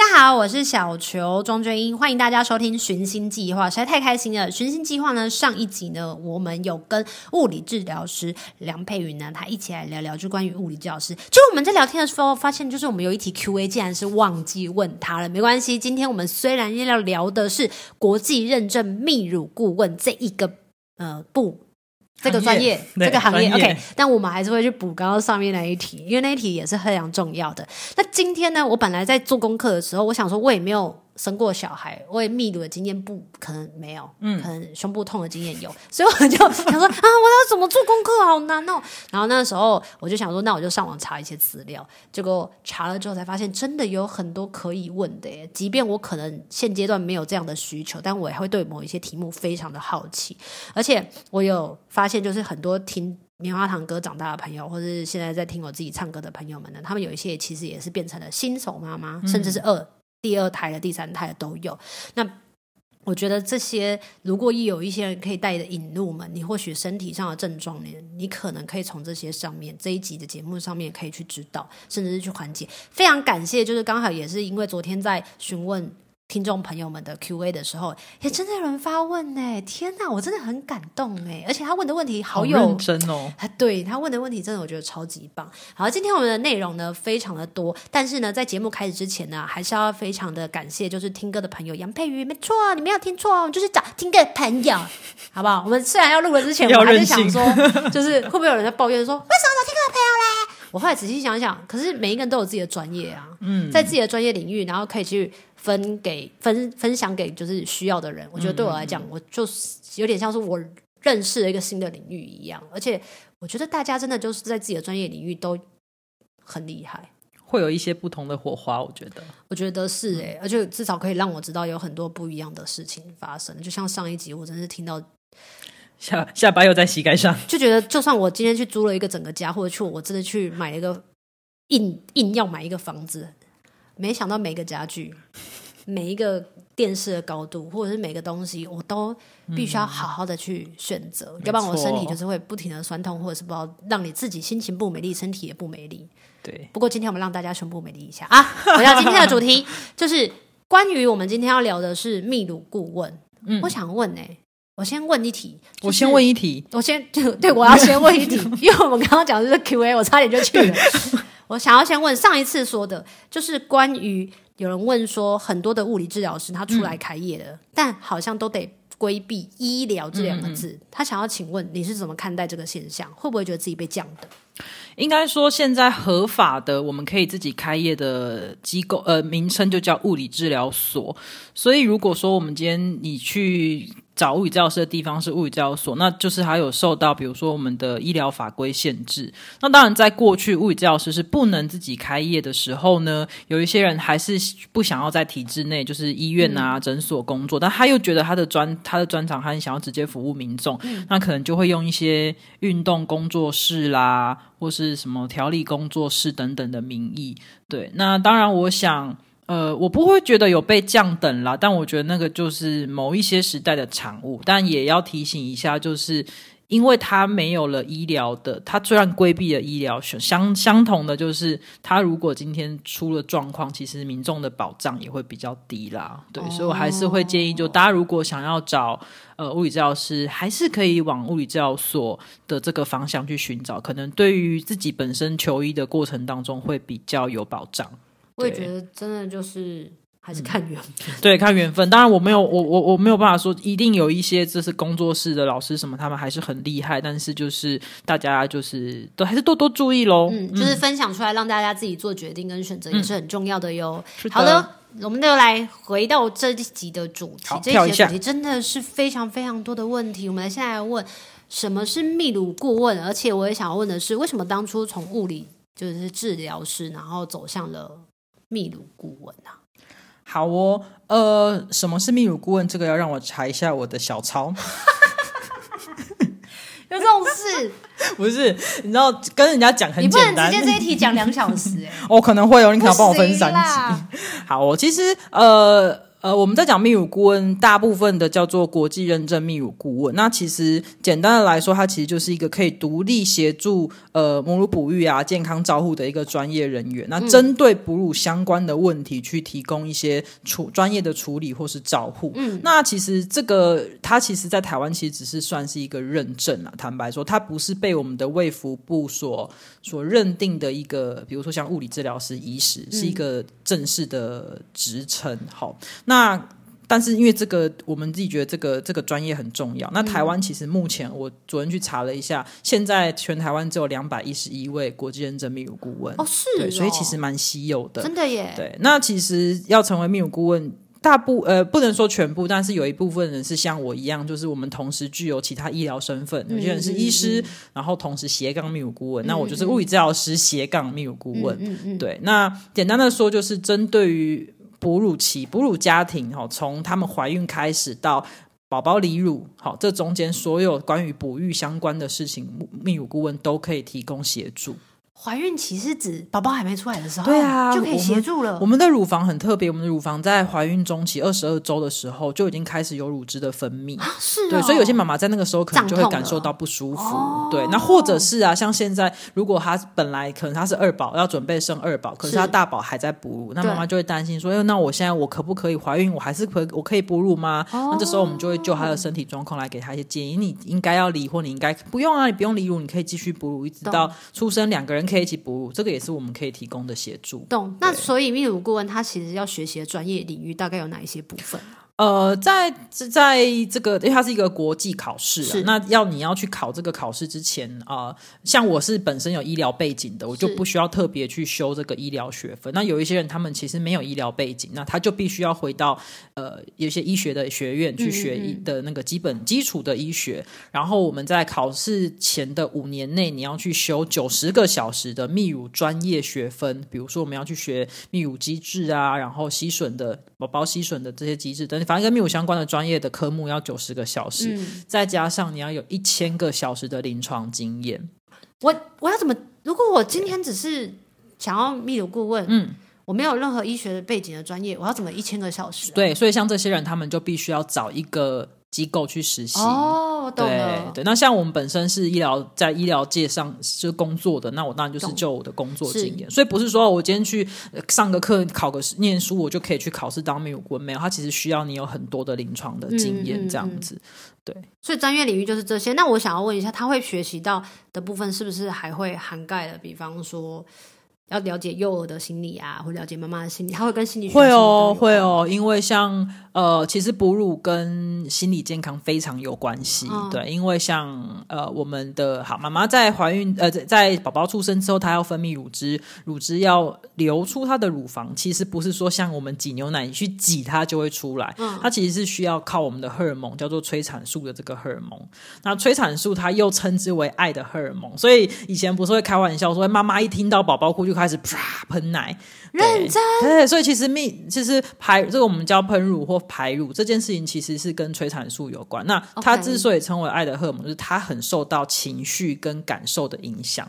大家好，我是小球庄鹃瑛，欢迎大家收听《寻星计划》，实在太开心了。《寻星计划》呢，上一集呢，我们有跟物理治疗师梁佩云呢，他一起来聊聊，就关于物理治疗师。就我们在聊天的时候，发现就是我们有一题 Q&A，竟然是忘记问他了。没关系，今天我们虽然要聊的是国际认证泌乳顾问这一个呃不。这个专业，这个行业，OK，但我们还是会去补刚刚上面那一题，因为那一题也是非常重要的。那今天呢，我本来在做功课的时候，我想说，我也没有。生过小孩，我也泌乳的经验不可能没有，嗯，可能胸部痛的经验有，所以我就想说 啊，我要怎么做功课，好难哦。然后那时候我就想说，那我就上网查一些资料，结果查了之后才发现，真的有很多可以问的耶。即便我可能现阶段没有这样的需求，但我也会对某一些题目非常的好奇。而且我有发现，就是很多听棉花糖歌长大的朋友，或者是现在在听我自己唱歌的朋友们呢，他们有一些其实也是变成了新手妈妈，嗯、甚至是二。第二胎的、第三胎的都有。那我觉得这些，如果一有一些人可以带的引入门，你或许身体上的症状呢，你可能可以从这些上面这一集的节目上面可以去知道，甚至是去缓解。非常感谢，就是刚好也是因为昨天在询问。听众朋友们的 Q&A 的时候，也真的有人发问呢！天哪，我真的很感动哎！而且他问的问题好有真哦，对他问的问题真的我觉得超级棒。好，今天我们的内容呢非常的多，但是呢，在节目开始之前呢，还是要非常的感谢，就是听歌的朋友杨佩瑜，没错，你没有听错，就是找听歌的朋友，好不好？我们虽然要录了之前，我还是想说，就是会不会有人在抱怨说，为什么找听歌的朋友嘞？我后来仔细想想，可是每一个人都有自己的专业啊，嗯，在自己的专业领域，然后可以去。分给分分享给就是需要的人，我觉得对我来讲，我就是有点像是我认识了一个新的领域一样，而且我觉得大家真的就是在自己的专业领域都很厉害，会有一些不同的火花。我觉得，我觉得是哎、欸，而且至少可以让我知道有很多不一样的事情发生。就像上一集，我真是听到下下巴又在膝盖上，就觉得就算我今天去租了一个整个家，或者去我真的去买一个硬硬要买一个房子。没想到每个家具、每一个电视的高度，或者是每个东西，我都必须要好好的去选择，嗯、要不然我身体就是会不停的酸痛，或者是不知道让你自己心情不美丽，身体也不美丽。对。不过今天我们让大家全部美丽一下啊！回到今天的主题，就是关于我们今天要聊的是秘鲁顾问。嗯，我想问呢、欸，我先问一题，就是、我先问一题，我先就 对我要先问一题，因为我们刚刚讲的是 Q&A，我差点就去了。我想要先问上一次说的，就是关于有人问说，很多的物理治疗师他出来开业了，嗯、但好像都得规避医疗这两个字。嗯嗯，他想要请问你是怎么看待这个现象？会不会觉得自己被降的？应该说，现在合法的我们可以自己开业的机构，呃，名称就叫物理治疗所。所以，如果说我们今天你去。找物理治疗师的地方是物理治疗所，那就是还有受到比如说我们的医疗法规限制。那当然，在过去物理治疗师是不能自己开业的时候呢，有一些人还是不想要在体制内，就是医院啊、诊、嗯、所工作，但他又觉得他的专他的专长，他很想要直接服务民众，嗯、那可能就会用一些运动工作室啦，或是什么调理工作室等等的名义。对，那当然，我想。呃，我不会觉得有被降等啦，但我觉得那个就是某一些时代的产物。但也要提醒一下，就是因为他没有了医疗的，他虽然规避了医疗，相相同的就是他如果今天出了状况，其实民众的保障也会比较低啦。对，哦、所以我还是会建议，就大家如果想要找呃物理治疗师，还是可以往物理治疗所的这个方向去寻找，可能对于自己本身求医的过程当中会比较有保障。我也觉得真的就是还是看缘分，对，看缘分。当然，我没有，我我我没有办法说一定有一些这是工作室的老师什么，他们还是很厉害。但是就是大家就是都还是多多注意喽。嗯，就是分享出来让大家自己做决定跟选择也是很重要的哟。嗯、好的，我们就来回到这一集的主题。这一集的主题真的是非常非常多的问题。我们现在来问什么是秘鲁顾问，而且我也想要问的是，为什么当初从物理就是治疗师，然后走向了。泌乳顾问啊，好哦，呃，什么是秘鲁顾问？这个要让我查一下我的小抄。有这种事？不是，你知道跟人家讲很简单，你不能直接这一题讲两小时哎、欸。哦，可能会哦，你可能要帮我分三集。好，我其实呃。呃，我们在讲泌乳顾问，大部分的叫做国际认证泌乳顾问。那其实简单的来说，它其实就是一个可以独立协助呃母乳哺育啊、健康照护的一个专业人员。那针对哺乳相关的问题，去提供一些处专业的处理或是照护。嗯，那其实这个它其实，在台湾其实只是算是一个认证啊。坦白说，它不是被我们的卫福部所所认定的一个，比如说像物理治疗师、医师，是一个正式的职称。好。那但是因为这个，我们自己觉得这个这个专业很重要。那台湾其实目前我昨天去查了一下，现在全台湾只有两百一十一位国际认证泌乳顾问哦，是所以其实蛮稀有的，真的耶。对，那其实要成为泌乳顾问，大部呃不能说全部，但是有一部分人是像我一样，就是我们同时具有其他医疗身份，有些人是医师，嗯嗯嗯，然后同时斜杠泌乳顾问。那我就是物理治疗师斜杠泌乳顾问。嗯嗯嗯，对，那简单的说，就是针对于。哺乳期、哺乳家庭，哈，从他们怀孕开始到宝宝离乳，好，这中间所有关于哺育相关的事情，泌乳顾问都可以提供协助。怀孕期是指宝宝还没出来的时候，对啊，就可以协助了。我们，我们的乳房很特别，我们的乳房在怀孕中期二十二周的时候就已经开始有乳汁的分泌，啊、是、哦，对，所以有些妈妈在那个时候可能就会感受到不舒服，对。那或者是啊，像现在，如果她本来可能她是二宝，要准备生二宝，可是她大宝还在哺乳，那妈妈就会担心说，哎，那我现在我可不可以怀孕？我还是可我可以哺乳吗？哦、那这时候我们就会就她的身体状况来给她一些建议，你应该要离，或你应该不用啊，你不用离乳，你可以继续哺乳，一直到出生，两个人可以一起哺乳，这个。也是我们可以提供的协助。懂。那所以泌乳顾问他其实要学习的专业领域大概有哪一些部分？呃，在在这个，因为它是一个国际考试啊，那要你要去考这个考试之前啊，呃，像我是本身有医疗背景的，我就不需要特别去修这个医疗学分。那有一些人他们其实没有医疗背景，那他就必须要回到呃有些医学的学院去学医的那个基本基础的医学。嗯嗯，然后我们在考试前的五年内，你要去修九十个小时的泌乳专业学分，比如说我们要去学泌乳机制啊，然后吸吮的宝宝吸吮的这些机制等。反正跟泌乳相关的专业的科目要九十个小时，嗯，再加上你要有一千个小时的临床经验。我我要怎么？如果我今天只是想要泌乳顾问，嗯，我没有任何医学的背景的专业，我要怎么一千个小时啊？对，所以像这些人，他们就必须要找一个。机构去实习哦，懂了。对对，那像我们本身是医疗在医疗界上是工作的，那我当然就是就我的工作经验，所以不是说我今天去上个课考个念书，我就可以去考试当泌乳顾问。没有，它其实需要你有很多的临床的经验，这样子。嗯嗯嗯、对，所以专业领域就是这些。那我想要问一下，他会学习到的部分是不是还会涵盖了？比方说。要了解幼儿的心理啊，或了解妈妈的心理，他会跟心理学会哦，会哦，因为像呃，其实哺乳跟心理健康非常有关系，嗯、对，因为像呃，我们的好妈妈在怀孕呃，在宝宝出生之后，她要分泌乳汁，乳汁要流出她的乳房，其实不是说像我们挤牛奶你去挤它就会出来，嗯，它其实是需要靠我们的荷尔蒙，叫做催产素的这个荷尔蒙。那催产素它又称之为爱的荷尔蒙，所以以前不是会开玩笑说，妈妈一听到宝宝哭就开始啪喷奶，认真对，所以其实泌其实排这个我们叫喷乳或排乳这件事情，其实是跟催产素有关。那它之所以称为爱的荷尔蒙，就是它很受到情绪跟感受的影响。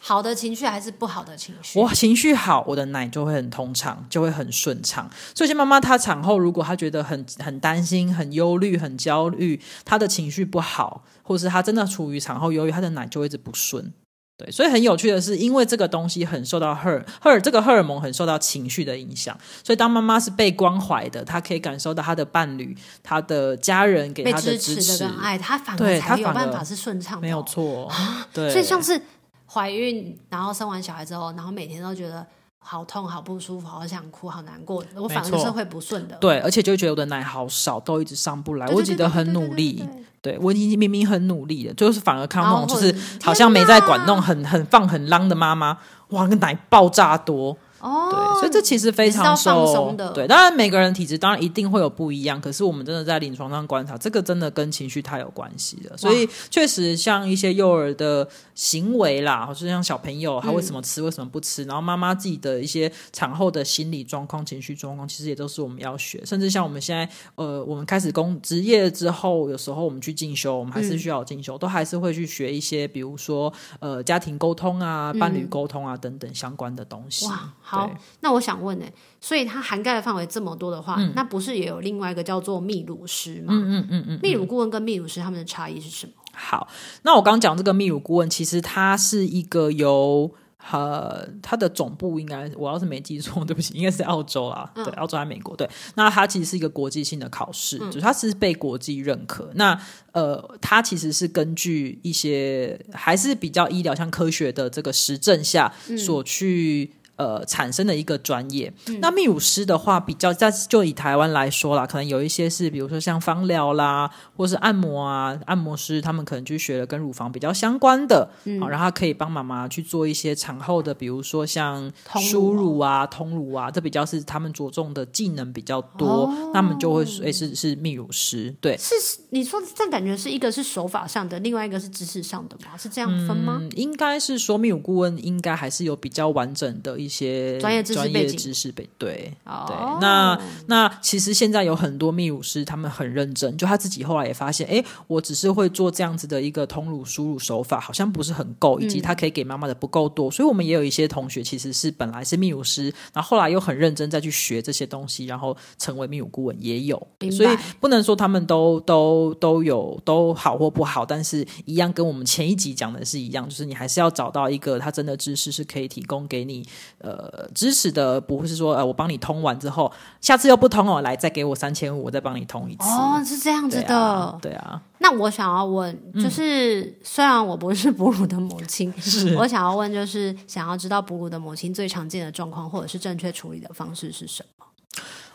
好的情绪还是不好的情绪？我情绪好，我的奶就会很通畅，就会很顺畅。所以，像妈妈她产后如果她觉得很很担心、很忧虑、很焦虑，她的情绪不好，或是她真的处于产后忧郁，她的奶就会一直不顺。对，所以很有趣的是，因为这个东西很受到荷尔荷尔这个荷尔蒙很受到情绪的影响，所以当妈妈是被关怀的，她可以感受到她的伴侣、她的家人给她的支持、支持的爱，她反而才有办法是顺畅的，没有错。对，所以像是怀孕，然后生完小孩之后，然后每天都觉得好痛、好不舒服、好想哭、好难过，我反而是会不顺的。对，而且就会觉得我的奶好少，都一直上不来，我记得很努力。对，我已经明明很努力了，就是反而看到那种就是好像没在管那种很很放很浪的妈妈，哇，那个奶爆炸多哦。对，所以这其实非常放松的。对，当然每个人体质当然一定会有不一样，可是我们真的在临床上观察，这个真的跟情绪太有关系了。所以确实像一些幼儿的行为啦，或是像小朋友他为什么吃，为什么不吃，然后妈妈自己的一些产后的心理状况、情绪状况，其实也都是我们要学。甚至像我们现在，呃，我们开始工职业之后，有时候我们去进修，我们还是需要进修，都还是会去学一些，比如说呃家庭沟通啊、伴侣沟通啊等等相关的东西。哇，好，那我想问呢，所以它涵盖的范围这么多的话，嗯、那不是也有另外一个叫做泌乳师吗？嗯嗯嗯嗯，泌乳顾问跟泌乳师他们的差异是什么？好，那我刚刚讲这个泌乳顾问，其实它是一个由呃，它的总部应该我要是没记错，对不起，应该是澳洲啦，嗯、对，澳洲还是美国？对，那它其实是一个国际性的考试，嗯、就是它是被国际认可。那呃，它其实是根据一些还是比较医疗像科学的这个实证下所去。嗯呃，产生的一个专业。嗯、那泌乳师的话，比较在就以台湾来说啦，可能有一些是，比如说像芳疗啦，或是按摩啊，按摩师他们可能去学了跟乳房比较相关的，嗯，然后他可以帮妈妈去做一些产后的，比如说像输乳啊、通乳啊，这比较是他们着重的技能比较多，哦、那他们就会诶是是泌乳师，对，是你说这样感觉是一个是手法上的，另外一个是知识上的吗？是这样分吗？嗯、应该是说泌乳顾问应该还是有比较完整的一。一些专业知识背景，知识背对、oh. 对，那那其实现在有很多泌乳师，他们很认真，就他自己后来也发现，哎，我只是会做这样子的一个通乳输乳手法，好像不是很够，以及他可以给妈妈的不够多，嗯、所以我们也有一些同学其实是本来是泌乳师，然后后来又很认真再去学这些东西，然后成为泌乳顾问也有，所以不能说他们都都都有都好或不好，但是一样跟我们前一集讲的是一样，就是你还是要找到一个他真的知识是可以提供给你。呃，支持的不会是说，呃，我帮你通完之后，下次又不通哦，来再给我三千五，我再帮你通一次。哦，是这样子的。对啊。对啊，那我想要问，就是、嗯、虽然我不是哺乳的母亲，是我想要问，就是想要知道哺乳的母亲最常见的状况，或者是正确处理的方式是什么？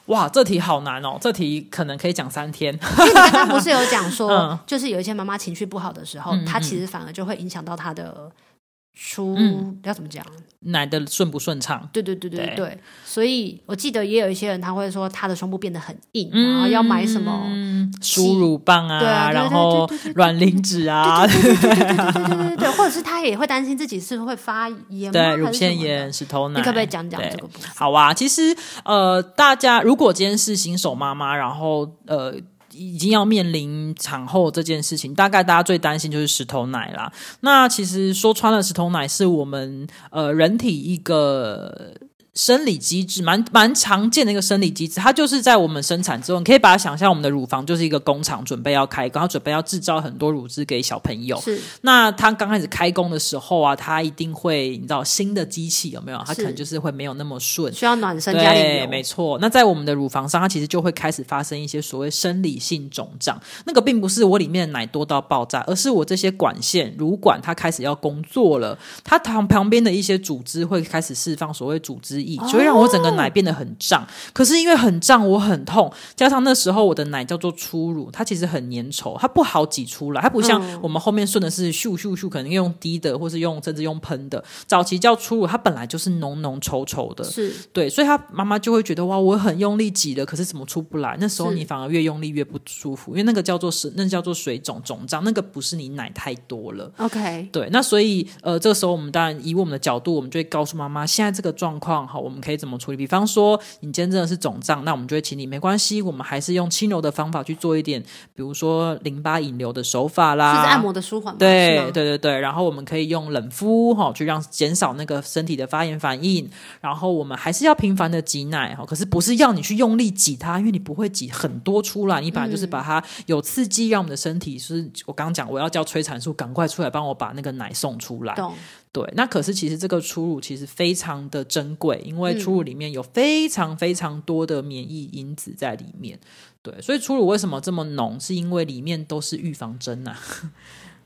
哇，这题好难哦，这题可能可以讲三天。因为你刚刚不是有讲说，嗯、就是有一些妈妈情绪不好的时候，她、其实反而就会影响到她的。出、嗯、要怎么讲？奶的顺不顺畅？对对对对对，对所以我记得也有一些人他会说他的胸部变得很硬，嗯、然后要买什么输乳棒啊，啊然后卵磷脂啊，对对对对对对，或者是他也会担心自己是会发炎，对乳腺炎、石头奶，你可不可以讲讲这个部分？好啊，其实呃，大家如果今天是新手妈妈，然后呃。已经要面临产后这件事情，大概大家最担心就是石头奶啦。那其实说穿了，石头奶是我们呃人体一个。生理机制蛮蛮常见的一个生理机制，它就是在我们生产之后，你可以把它想象我们的乳房就是一个工厂，准备要开工，然后准备要制造很多乳汁给小朋友。是，那它刚开始开工的时候啊，它一定会你知道新的机器有没有？它可能就是会没有那么顺，需要暖身加。对，没错。那在我们的乳房上，它其实就会开始发生一些所谓生理性肿胀。那个并不是我里面的奶多到爆炸，而是我这些管线乳管它开始要工作了，它旁旁边的一些组织会开始释放所谓组织。就会让我整个奶变得很胀，哦、可是因为很胀，我很痛，加上那时候我的奶叫做初乳，它其实很粘稠，它不好挤出来，它不像我们后面顺的是咻咻咻，可能用滴的，或是用甚至用喷的。早期叫初乳，它本来就是浓浓稠稠的，是。对，所以他妈妈就会觉得哇，我很用力挤了，可是怎么出不来？那时候你反而越用力越不舒服，因为那个叫做是那叫做水肿肿胀，那个不是你奶太多了。OK，对，那所以呃，这个时候我们当然以我们的角度，我们就会告诉妈妈，现在这个状况哈，我们可以怎么处理？比方说，你今天真的是肿胀，那我们就会请你没关系，我们还是用轻柔的方法去做一点，比如说淋巴引流的手法啦，就是按摩的舒缓。对对对对，然后我们可以用冷敷哈，去让减少那个身体的发炎反应。然后我们还是要频繁的挤奶哈，可是不是要你去用力挤它，因为你不会挤很多出来，你本来就是把它有刺激，让我们的身体是，我刚刚讲我要叫催产素赶快出来，帮我把那个奶送出来。懂。对，那可是其实这个初乳其实非常的珍贵，因为初乳里面有非常非常多的免疫因子在里面。对，所以初乳为什么这么浓？是因为里面都是预防针呐、啊。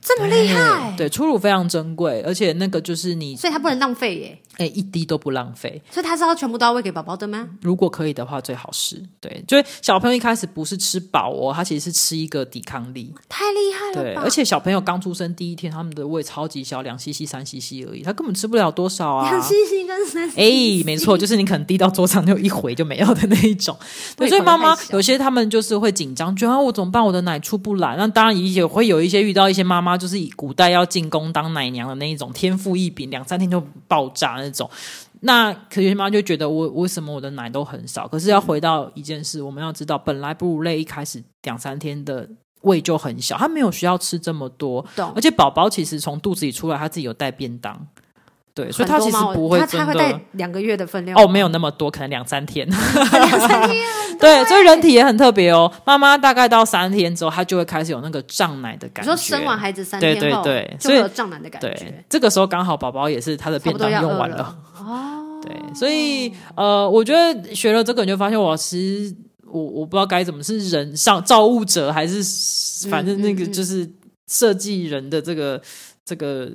这么厉害？对，初乳非常珍贵，而且那个就是你，所以它不能浪费耶。哎，一滴都不浪费。所以它是要全部都要喂给宝宝的吗？如果可以的话，最好是对。就是小朋友一开始不是吃饱哦，他其实是吃一个抵抗力。太厉害了！对，而且小朋友刚出生第一天，他们的胃超级小，两 cc、三 cc 而已，他根本吃不了多少啊。两 cc 跟三 cc。哎，没错，就是你可能滴到桌上就一回就没有的那一种。对，所以妈妈有些他们就是会紧张，觉得我怎么办？我的奶出不来。那当然也会有一些遇到一些妈妈，就是以古代要进宫当奶娘的那一种，天赋异禀，两三天就爆炸那种。那可有些妈妈就觉得我为什么我的奶都很少？可是要回到一件事，我们要知道，本来哺乳类一开始两三天的胃就很小，他没有需要吃这么多。懂。而且宝宝其实从肚子里出来，他自己有带便当，对，所以他其实不会真的。他会带两个月的分量哦，没有那么多，可能两三天。两三天。对，所以人体也很特别哦。妈妈大概到三天之后，她就会开始有那个胀奶的感觉。你说生完孩子三天后，对对对，就会有胀奶的感觉。对，这个时候刚好宝宝也是他的便当用完了。哦，对，所以呃，我觉得学了这个，你就发现我其实我我不知道该怎么是人上造物者，还是反正那个就是设计人的这个、这个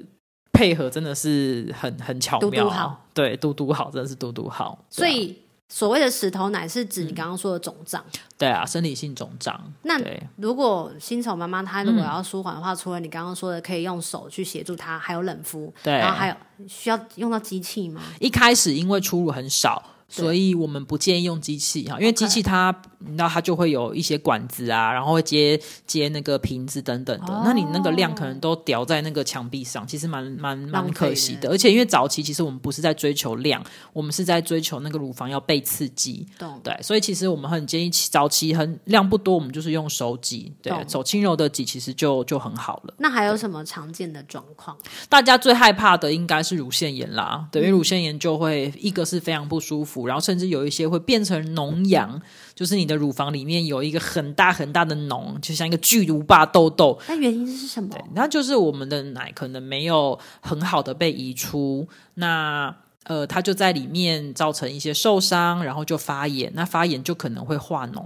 配合真的是很很巧妙。嘟嘟好，对，嘟嘟好，真的是嘟嘟好。所以所谓的石头奶是指你刚刚说的肿胀、嗯，对啊，生理性肿胀。那如果新手妈妈她如果要舒缓的话，嗯、除了你刚刚说的可以用手去协助她，还有冷敷，对，然后还有需要用到机器吗？一开始因为出乳很少。所以我们不建议用机器哈，因为机器它，那它就会有一些管子啊，然后会接接那个瓶子等等的，那你那个量可能都掉在那个墙壁上，其实蛮蛮蛮可惜的。而且因为早期其实我们不是在追求量，我们是在追求那个乳房要被刺激，对，所以其实我们很建议早期很量不多，我们就是用手挤，对，手轻柔的挤，其实就就很好了。那还有什么常见的状况？大家最害怕的应该是乳腺炎啦，对，因为乳腺炎就会一个是非常不舒服。然后甚至有一些会变成脓疡，就是你的乳房里面有一个很大很大的脓，就像一个巨无霸痘痘。那原因是什么？对，那就是我们的奶可能没有很好的被移出，那呃，它就在里面造成一些受伤，然后就发炎，那发炎就可能会化脓。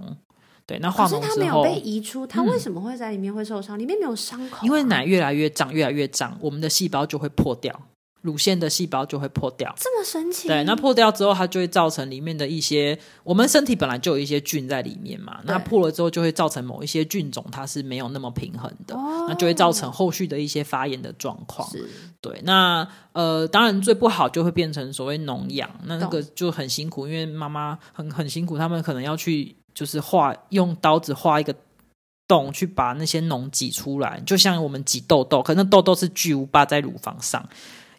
对，那化脓之后，它没有被移出，它为什么会在里面会受伤？嗯，里面没有伤口啊？因为奶越来越胀，越来越胀，我们的细胞就会破掉。乳腺的细胞就会破掉，这么神奇？对，那破掉之后，它就会造成里面的一些，我们身体本来就有一些菌在里面嘛，那破了之后就会造成某一些菌种它是没有那么平衡的，哦、那就会造成后续的一些发炎的状况。是，对，那呃，当然最不好就会变成所谓脓疡，那那个就很辛苦，因为妈妈很很辛苦，他们可能要去就是画用刀子画一个洞去把那些脓挤出来，就像我们挤痘痘，可那痘痘是巨无霸在乳房上。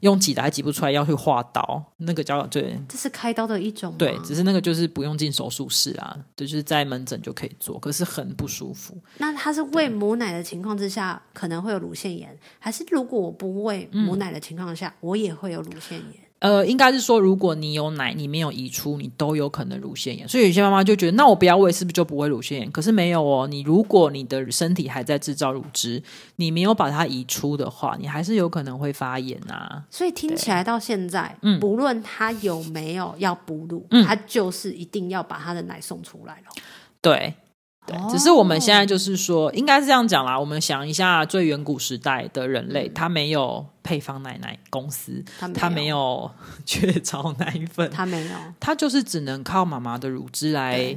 用挤的还挤不出来，要去划刀，那个叫对，这是开刀的一种。对，只是那个就是不用进手术室啊，就是在门诊就可以做，可是很不舒服。那他是喂母奶的情况之下可能会有乳腺炎，还是如果我不喂母奶的情况下，嗯、我也会有乳腺炎？呃，应该是说，如果你有奶，你没有移出，你都有可能乳腺炎。所以有些妈妈就觉得，那我不要喂，是不是就不会乳腺炎？可是没有哦，你如果你的身体还在制造乳汁，你没有把它移出的话，你还是有可能会发炎啊。所以听起来到现在，嗯，不论他有没有要哺乳，他就是一定要把他的奶送出来了。对。对，只是我们现在就是说，应该是这样讲啦。我们想一下，最远古时代的人类，嗯、他没有配方奶奶公司，他没有 雀巢奶粉，他没有，他就是只能靠妈妈的乳汁来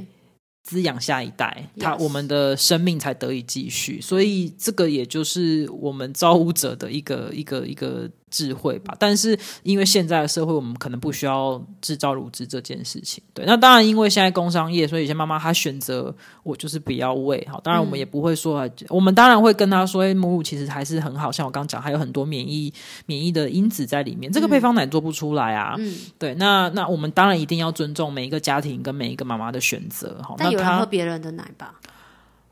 滋养下一代，他我们的生命才得以继续。所以，这个也就是我们造物者的一个一个一个。智慧吧，但是因为现在的社会，我们可能不需要制造乳汁这件事情。对，那当然，因为现在工商业，所以有些妈妈她选择我就是不要喂。好，当然我们也不会说，嗯、我们当然会跟她说，母乳其实还是很好，像我刚讲，还有很多免疫免疫的因子在里面。这个配方奶做不出来啊。嗯，对，那那我们当然一定要尊重每一个家庭跟每一个妈妈的选择。好，那有人喝别人的奶吧？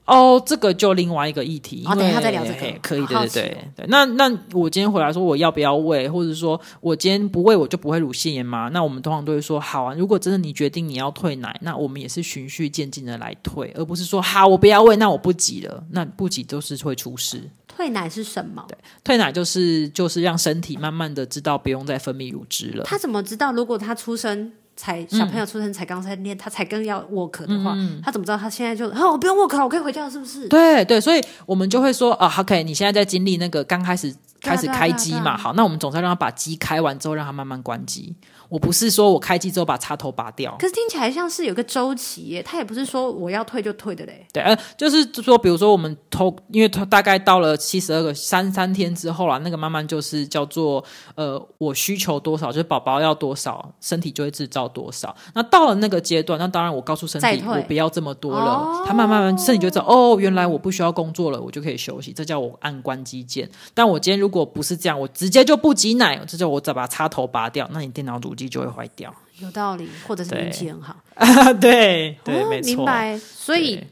哦，这个就另外一个议题。好，等一下再聊这个。可以，对对对对。那那我今天回来说我要不要喂，或者说我今天不喂我就不会乳腺炎吗？那我们通常都会说好啊。如果真的你决定你要退奶，那我们也是循序渐进的来退，而不是说好我不要喂，那我不挤了，那不挤都是会出事。退奶是什么？对，退奶就是就是让身体慢慢的知道不用再分泌乳汁了。他怎么知道？如果他出生才小朋友出生才刚三天，他才刚要 work 的话，嗯、他怎么知道他现在就啊，我不用 work 了，我可以回家了，是不是？对对，所以我们就会说啊，OK，你现在在经历那个刚开始开始开机嘛，好，那我们总是要让他把机开完之后，让他慢慢关机。我不是说我开机之后把插头拔掉，可是听起来像是有个周期耶，他也不是说我要退就退的嘞。对，呃，就是说，比如说我们偷，因为他大概到了七十二个三三天之后啦，那个慢慢就是叫做呃，我需求多少，就是宝宝要多少，身体就会制造多少。那到了那个阶段，那当然我告诉身体我不要这么多了，哦、他慢慢慢身体就知道哦，原来我不需要工作了，我就可以休息，这叫我按关机键。但我今天如果不是这样，我直接就不挤奶，这叫我再把插头拔掉，那你电脑主机就会坏掉，有道理，或者是运气很好 啊，对对，没错，明白。所以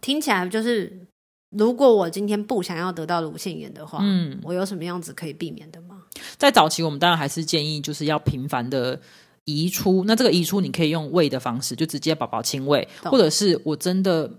听起来就是，如果我今天不想要得到乳腺炎的话，嗯，我有什么样子可以避免的吗？在早期，我们当然还是建议就是要频繁的移出。那这个移出，你可以用喂的方式，就直接宝宝亲喂，或者是我真的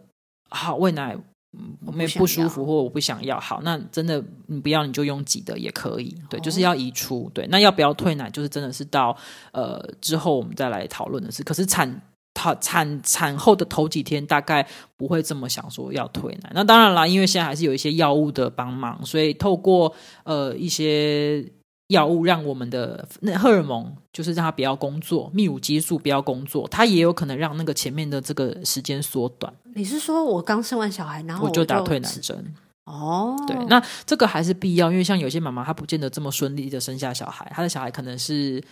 好喂奶。嗯，我没不舒服，或我不想要。好，那真的你不要，你就用挤的也可以。对，就是要移出。对，那要不要退奶，就是真的是到呃之后我们再来讨论的事。可是产产产产后的头几天，大概不会这么想说要退奶。那当然啦，因为现在还是有一些药物的帮忙，所以透过呃一些。药物让我们的那荷尔蒙，就是让它不要工作，泌乳激素不要工作，它也有可能让那个前面的这个时间缩短。你是说我刚生完小孩，然后我就，打退奶针？哦，对，那这个还是必要，因为像有些妈妈她不见得这么顺利的生下小孩，她的小孩可能是。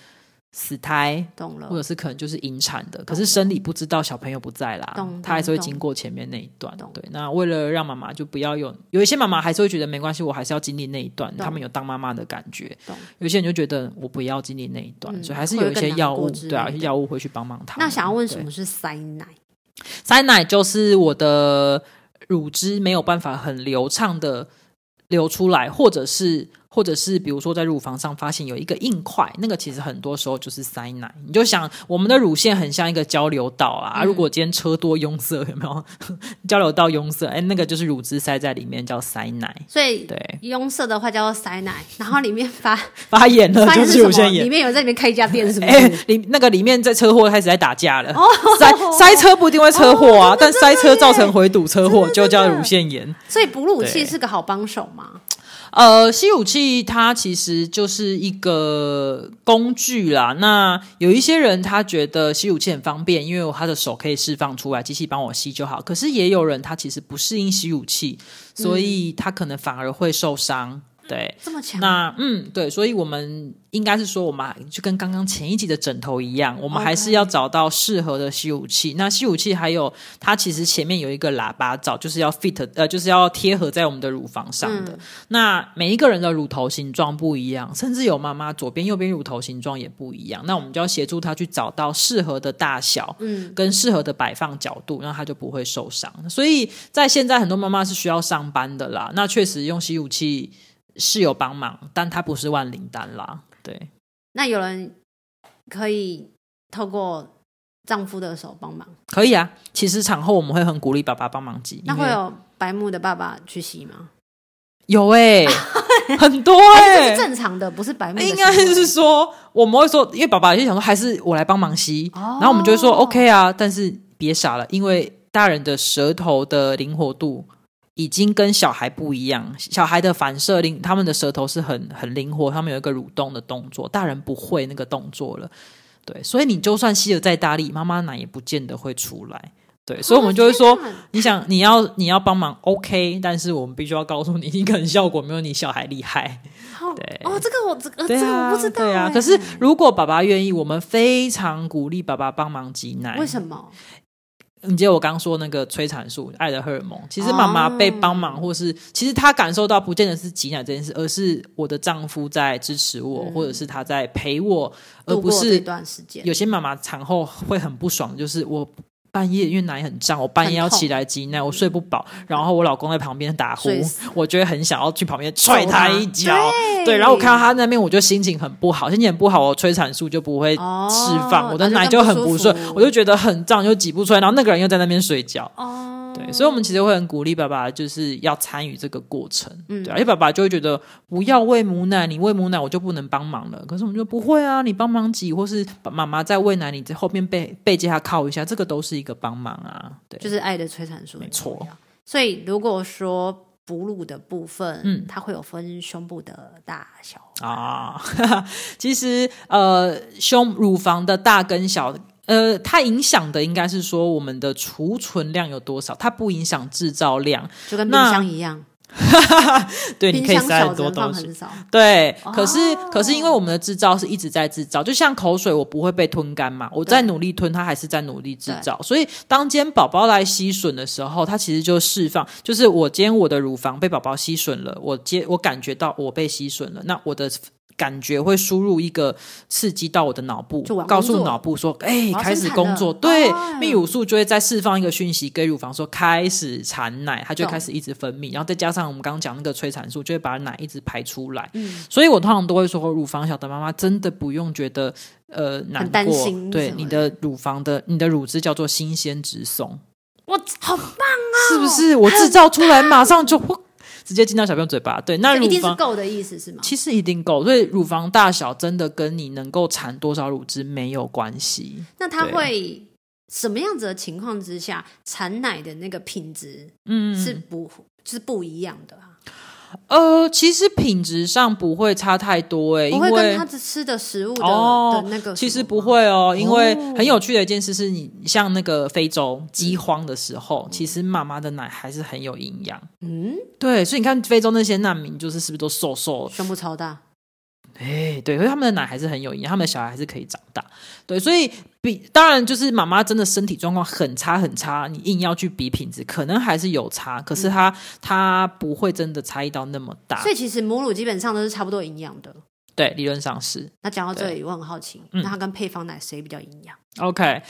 死胎，懂了，或者是可能就是引产的，可是生理不知道小朋友不在啦，他还是会经过前面那一段。对，那为了让妈妈就不要有，有一些妈妈还是会觉得没关系，我还是要经历那一段，他们有当妈妈的感觉。有些人就觉得我不要经历那一段，嗯，所以还是有一些药物，对啊，药物会去帮忙他。那想要问什么是塞奶？塞奶就是我的乳汁没有办法很流畅的流出来，或者是。或者是比如说在乳房上发现有一个硬块，那个其实很多时候就是塞奶。你就想我们的乳腺很像一个交流道啊，嗯、如果今天车多拥塞，有没有 交流道拥塞？哎，那个就是乳汁塞在里面叫塞奶。所以对拥塞的话叫做塞奶，然后里面发 发炎了就是乳腺炎。里面有在里面开一家店是不是？哎，里那个里面在车祸开始在打架了。哦、塞塞车不一定会车祸啊，哦、但塞车造成回堵车祸就叫乳腺炎。所以哺乳器是个好帮手吗？呃，吸乳器它其实就是一个工具啦。那有一些人他觉得吸乳器很方便，因为他的手可以释放出来，机器帮我吸就好。可是也有人他其实不适应吸乳器，所以他可能反而会受伤。对，这么强？那嗯，对，所以我们应该是说，我们就跟刚刚前一集的枕头一样，我们还是要找到适合的吸乳器。那吸乳器还有它其实前面有一个喇叭罩，就是要 fit，呃，就是要贴合在我们的乳房上的。嗯。那每一个人的乳头形状不一样，甚至有妈妈左边、右边乳头形状也不一样。那我们就要协助她去找到适合的大小，嗯，跟适合的摆放角度，让她就不会受伤。所以在现在很多妈妈是需要上班的啦，那确实用吸乳器。是有帮忙，但它不是万灵丹啦。对，那有人可以透过丈夫的手帮忙？可以啊。其实产后我们会很鼓励爸爸帮忙挤。那会有白木的爸爸去洗吗？有 哎、欸，很多哎、欸，是正常的，不是白目的。应该是说我们会说，因为爸爸就想说，还是我来帮忙吸、哦。然后我们就会说 OK 啊，但是别傻了，因为大人的舌头的灵活度。已经跟小孩不一样，小孩的反射灵，他们的舌头是很很灵活，他们有一个蠕动的动作，大人不会那个动作了。对，所以你就算吸的再大力，妈妈奶也不见得会出来。对，所以我们就会说，你想你要你要帮忙，OK，但是我们必须要告诉你，你可能效果没有你小孩厉害。对，哦，这个我这这个我不知道。对啊，可是如果爸爸愿意，我们非常鼓励爸爸帮忙挤奶。为什么？你记得我刚刚说那个催产素、爱的荷尔蒙，其实妈妈被帮忙，或是其实她感受到，不见得是挤奶这件事，而是我的丈夫在支持我，嗯、或者是他在陪我，而不是这段时间。有些妈妈产后会很不爽，就是我。半夜因为奶很胀，我半夜要起来挤奶，我睡不饱，然后我老公在旁边打呼，我就会很想要去旁边踹他一脚，对，对，然后我看到他那边，我就心情很不好，心情很不好，我催产素就不会释放，哦，我的奶就很不顺，我就觉得很胀，就挤不出来，然后那个人又在那边睡觉，哦，对，所以我们其实会很鼓励爸爸，就是要参与这个过程，嗯，对，而且爸爸就会觉得不要喂母奶，你喂母奶我就不能帮忙了。可是我们就不会啊，你帮忙挤，或是妈妈在喂奶，你在后面背背接他靠一下，这个都是一个帮忙啊，对，就是爱的催产素，没错。所以如果说哺乳的部分，嗯，它会有分胸部的大小啊，其实呃，胸乳房的大跟小。呃，它影响的应该是说我们的储存量有多少，它不影响制造量，就跟冰箱一样。对，你可以塞很多东西。对，可是、哦、可是因为我们的制造是一直在制造，就像口水，我不会被吞干嘛，我在努力吞，它还是在努力制造。所以当今天宝宝来吸吮的时候，它其实就释放，就是我今天我的乳房被宝宝吸吮了，我接我感觉到我被吸吮了，那我的。感觉会输入一个刺激到我的脑部，告诉脑部说：“哎、欸，开始工作。”对，泌乳素就会再释放一个讯息给乳房说：“开始产奶。”它就开始一直分泌，然后再加上我们刚刚讲那个催产素，就会把奶一直排出来。嗯，所以我通常都会说，乳房小的妈妈真的不用觉得呃难过。对，你的乳房的你的乳汁叫做新鲜直送，哇，好棒啊！是不是？我制造出来马上就。直接进到小朋友嘴巴，对，那一定是够的意思是吗？其实一定够，所以乳房大小真的跟你能够产多少乳汁没有关系。那它会什么样子的情况之下，产奶的那个品质，嗯，是不，就是不一样的啊？呃，其实品质上不会差太多诶，因为跟他吃的食物的，那个其实不会哦，因为很有趣的一件事是你像那个非洲饥荒的时候，嗯、其实妈妈的奶还是很有营养。嗯，对，所以你看非洲那些难民，就是是不是都瘦瘦，胸部超大？哎，对，所以他们的奶还是很有营养，他们的小孩还是可以长大。对，所以比当然就是妈妈真的身体状况很差很差，你硬要去比品质，可能还是有差，可是它它、嗯、不会真的差异到那么大。所以其实母乳基本上都是差不多营养的。对，理论上是。那讲到这里，我很好奇，那它跟配方奶谁比较营养？OK，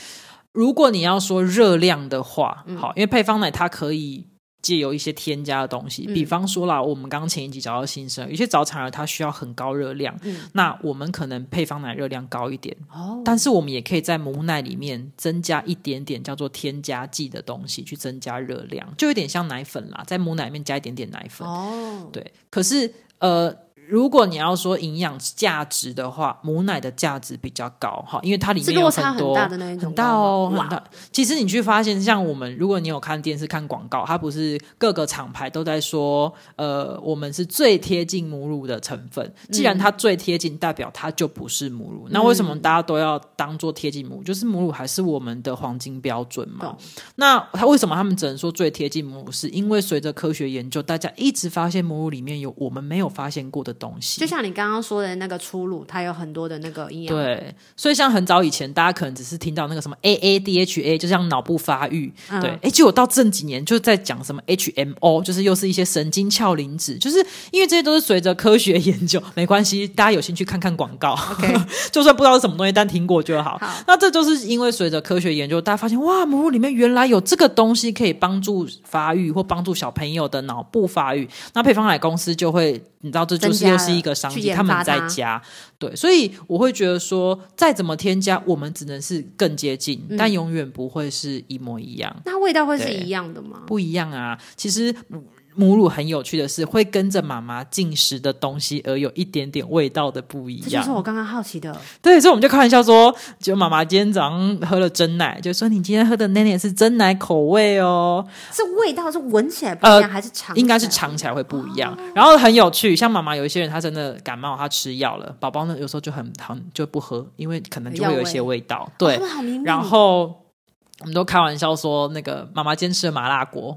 如果你要说热量的话，嗯、好，因为配方奶它可以。借由一些添加的东西，比方说啦，我们刚刚前一集讲到新生儿，有些早产儿他需要很高热量，嗯，那我们可能配方奶热量高一点，哦，但是我们也可以在母奶里面增加一点点叫做添加剂的东西，去增加热量，就有点像奶粉啦，在母奶里面加一点点奶粉，哦，对，可是呃。如果你要说营养价值的话，母奶的价值比较高哈，因为它里面有很多很大的那种很大哦，很大。其实你去发现，像我们，如果你有看电视看广告，它不是各个厂牌都在说，呃，我们是最贴近母乳的成分。既然它最贴近，代表它就不是母乳。嗯、那为什么大家都要当做贴近母乳？就是母乳还是我们的黄金标准嘛。嗯、那它为什么他们只能说最贴近母乳？是因为随着科学研究，大家一直发现母乳里面有我们没有发现过的东西，就像你刚刚说的那个初乳，它有很多的那个营养。对，所以像很早以前，大家可能只是听到那个什么 AADHA，就像脑部发育。嗯、对，哎，结果到这几年就在讲什么 HMO，就是又是一些神经鞘磷脂，就是因为这些都是随着科学研究。没关系，大家有兴趣看看广告。OK，就算不知道是什么东西，但听过就好。好，那这就是因为随着科学研究，大家发现哇，母乳里面原来有这个东西可以帮助发育或帮助小朋友的脑部发育。那配方奶公司就会。你知道，这就是又是一个商机，他们在加，对，所以我会觉得说，再怎么添加，我们只能是更接近，嗯、但永远不会是一模一样。那味道会是一样的吗？不一样啊，其实。母乳很有趣的是，会跟着妈妈进食的东西而有一点点味道的不一样。这就是我刚刚好奇的。对，所以我们就开玩笑说，就妈妈今天早上喝了真奶，就说你今天喝的奶奶是真奶口味哦。是味道是闻起来不一样，呃、还是尝？应该是尝起来会不一样。哦、然后很有趣，像妈妈有一些人，她真的感冒，她吃药了，宝宝呢有时候就很疼，就不喝，因为可能就会有一些味道。味对，哦、然后我们都开玩笑说，那个妈妈今天吃了麻辣锅。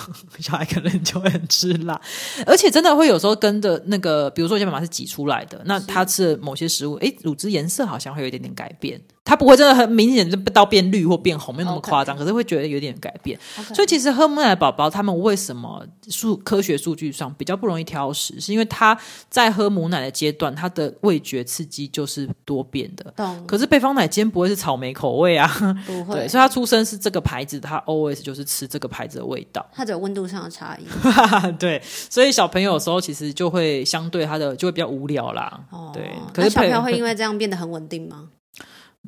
小孩可能就会很吃辣，而且真的会有时候跟着那个，比如说，我家妈妈是挤出来的，那她吃的某些食物，哎，乳汁颜色好像会有一点点改变。它不会真的很明显就到变绿或变红，没有那么夸张.可是会觉得有点改变。所以其实喝母奶的宝宝，他们为什么数科学数据上比较不容易挑食，是因为他在喝母奶的阶段，他的味觉刺激就是多变的。懂可是配方奶今天不会是草莓口味啊，不会。对，所以他出生是这个牌子，他 always 就是吃这个牌子的味道。它只有温度上的差异。对，所以小朋友有时候其实就会相对他的就会比较无聊啦。哦，对。可是小朋友会因为这样变得很稳定吗？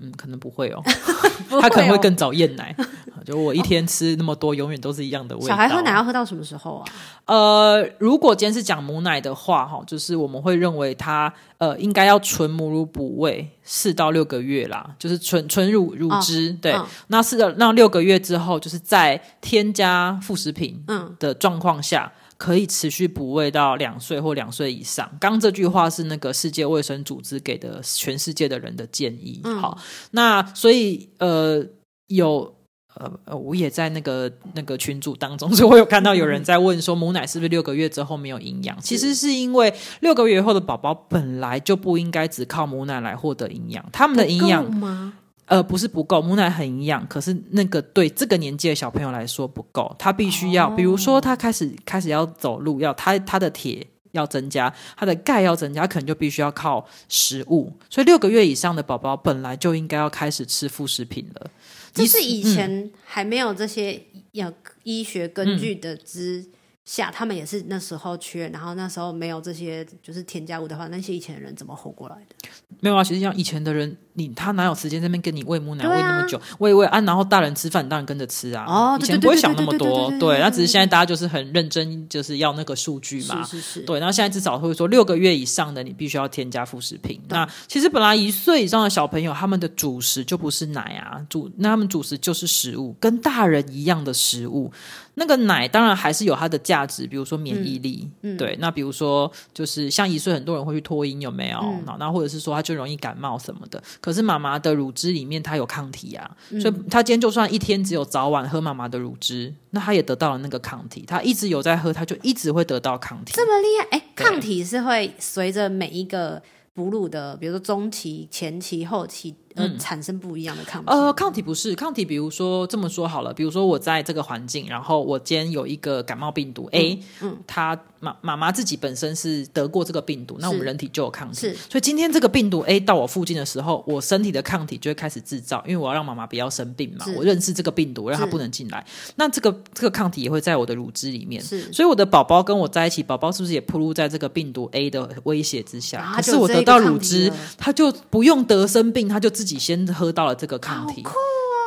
嗯，可能不会哦，他可能会更早厌奶。就我一天吃那么多，永远都是一样的味道。小孩喝奶要喝到什么时候啊？呃，如果今天是讲母奶的话，哈，就是我们会认为他呃应该要纯母乳补喂四到六个月啦，就是纯纯乳乳汁。哦、对，嗯、那四到，那六个月之后，就是在添加副食品嗯的状况下。嗯可以持续哺喂到两岁或两岁以上。刚这句话是那个世界卫生组织给的全世界的人的建议。嗯、好，那所以呃有呃呃，我也在那个那个群组当中，所以我有看到有人在问说，母奶是不是六个月之后没有营养？嗯、其实是因为六个月以后的宝宝本来就不应该只靠母奶来获得营养，他们的营养吗？呃，不是不够，母奶很营养，可是那个对这个年纪的小朋友来说不够，他必须要，哦、比如说他开始开始要走路，要他他的铁要增加，他的钙要增加，可能就必须要靠食物。所以六个月以上的宝宝本来就应该要开始吃副食品了。这是以前还没有这些有医学根据的知。嗯下他们也是那时候缺，然后那时候没有这些就是添加物的话，那些以前的人怎么活过来的？没有啊，其实像以前的人，你他哪有时间在那边跟你喂母奶喂那么久？喂喂啊，然后大人吃饭当然跟着吃啊。哦，以前不会想那么多，对，那只是现在大家就是很认真，就是要那个数据嘛。是是是。对，然后现在至少会说六个月以上的你必须要添加副食品。那其实本来一岁以上的小朋友，他们的主食就不是奶啊，主那他们主食就是食物，跟大人一样的食物。那个奶当然还是有它的价值，比如说免疫力，嗯嗯、对。那比如说就是像一岁，很多人会去脱音，有没有？嗯、然后或者是说他就容易感冒什么的。可是妈妈的乳汁里面它有抗体啊，嗯、所以他今天就算一天只有早晚喝妈妈的乳汁，那他也得到了那个抗体。他一直有在喝，他就一直会得到抗体。这么厉害？哎，抗体是会随着每一个哺乳的，比如说中期、前期、后期。呃，产生不一样的抗体。呃，抗体不是抗体，比如说这么说好了，比如说我在这个环境，然后我今天有一个感冒病毒 A，嗯，它妈妈妈自己本身是得过这个病毒，那我们人体就有抗体。是，所以今天这个病毒 A 到我附近的时候，我身体的抗体就会开始制造，因为我要让妈妈不要生病嘛，我认识这个病毒，让它不能进来。那这个这个抗体也会在我的乳汁里面，是，所以我的宝宝跟我在一起，宝宝是不是也暴露在这个病毒 A 的威胁之下？可是我得到乳汁，他就不用得生病，他就自己先喝到了这个抗体，哦、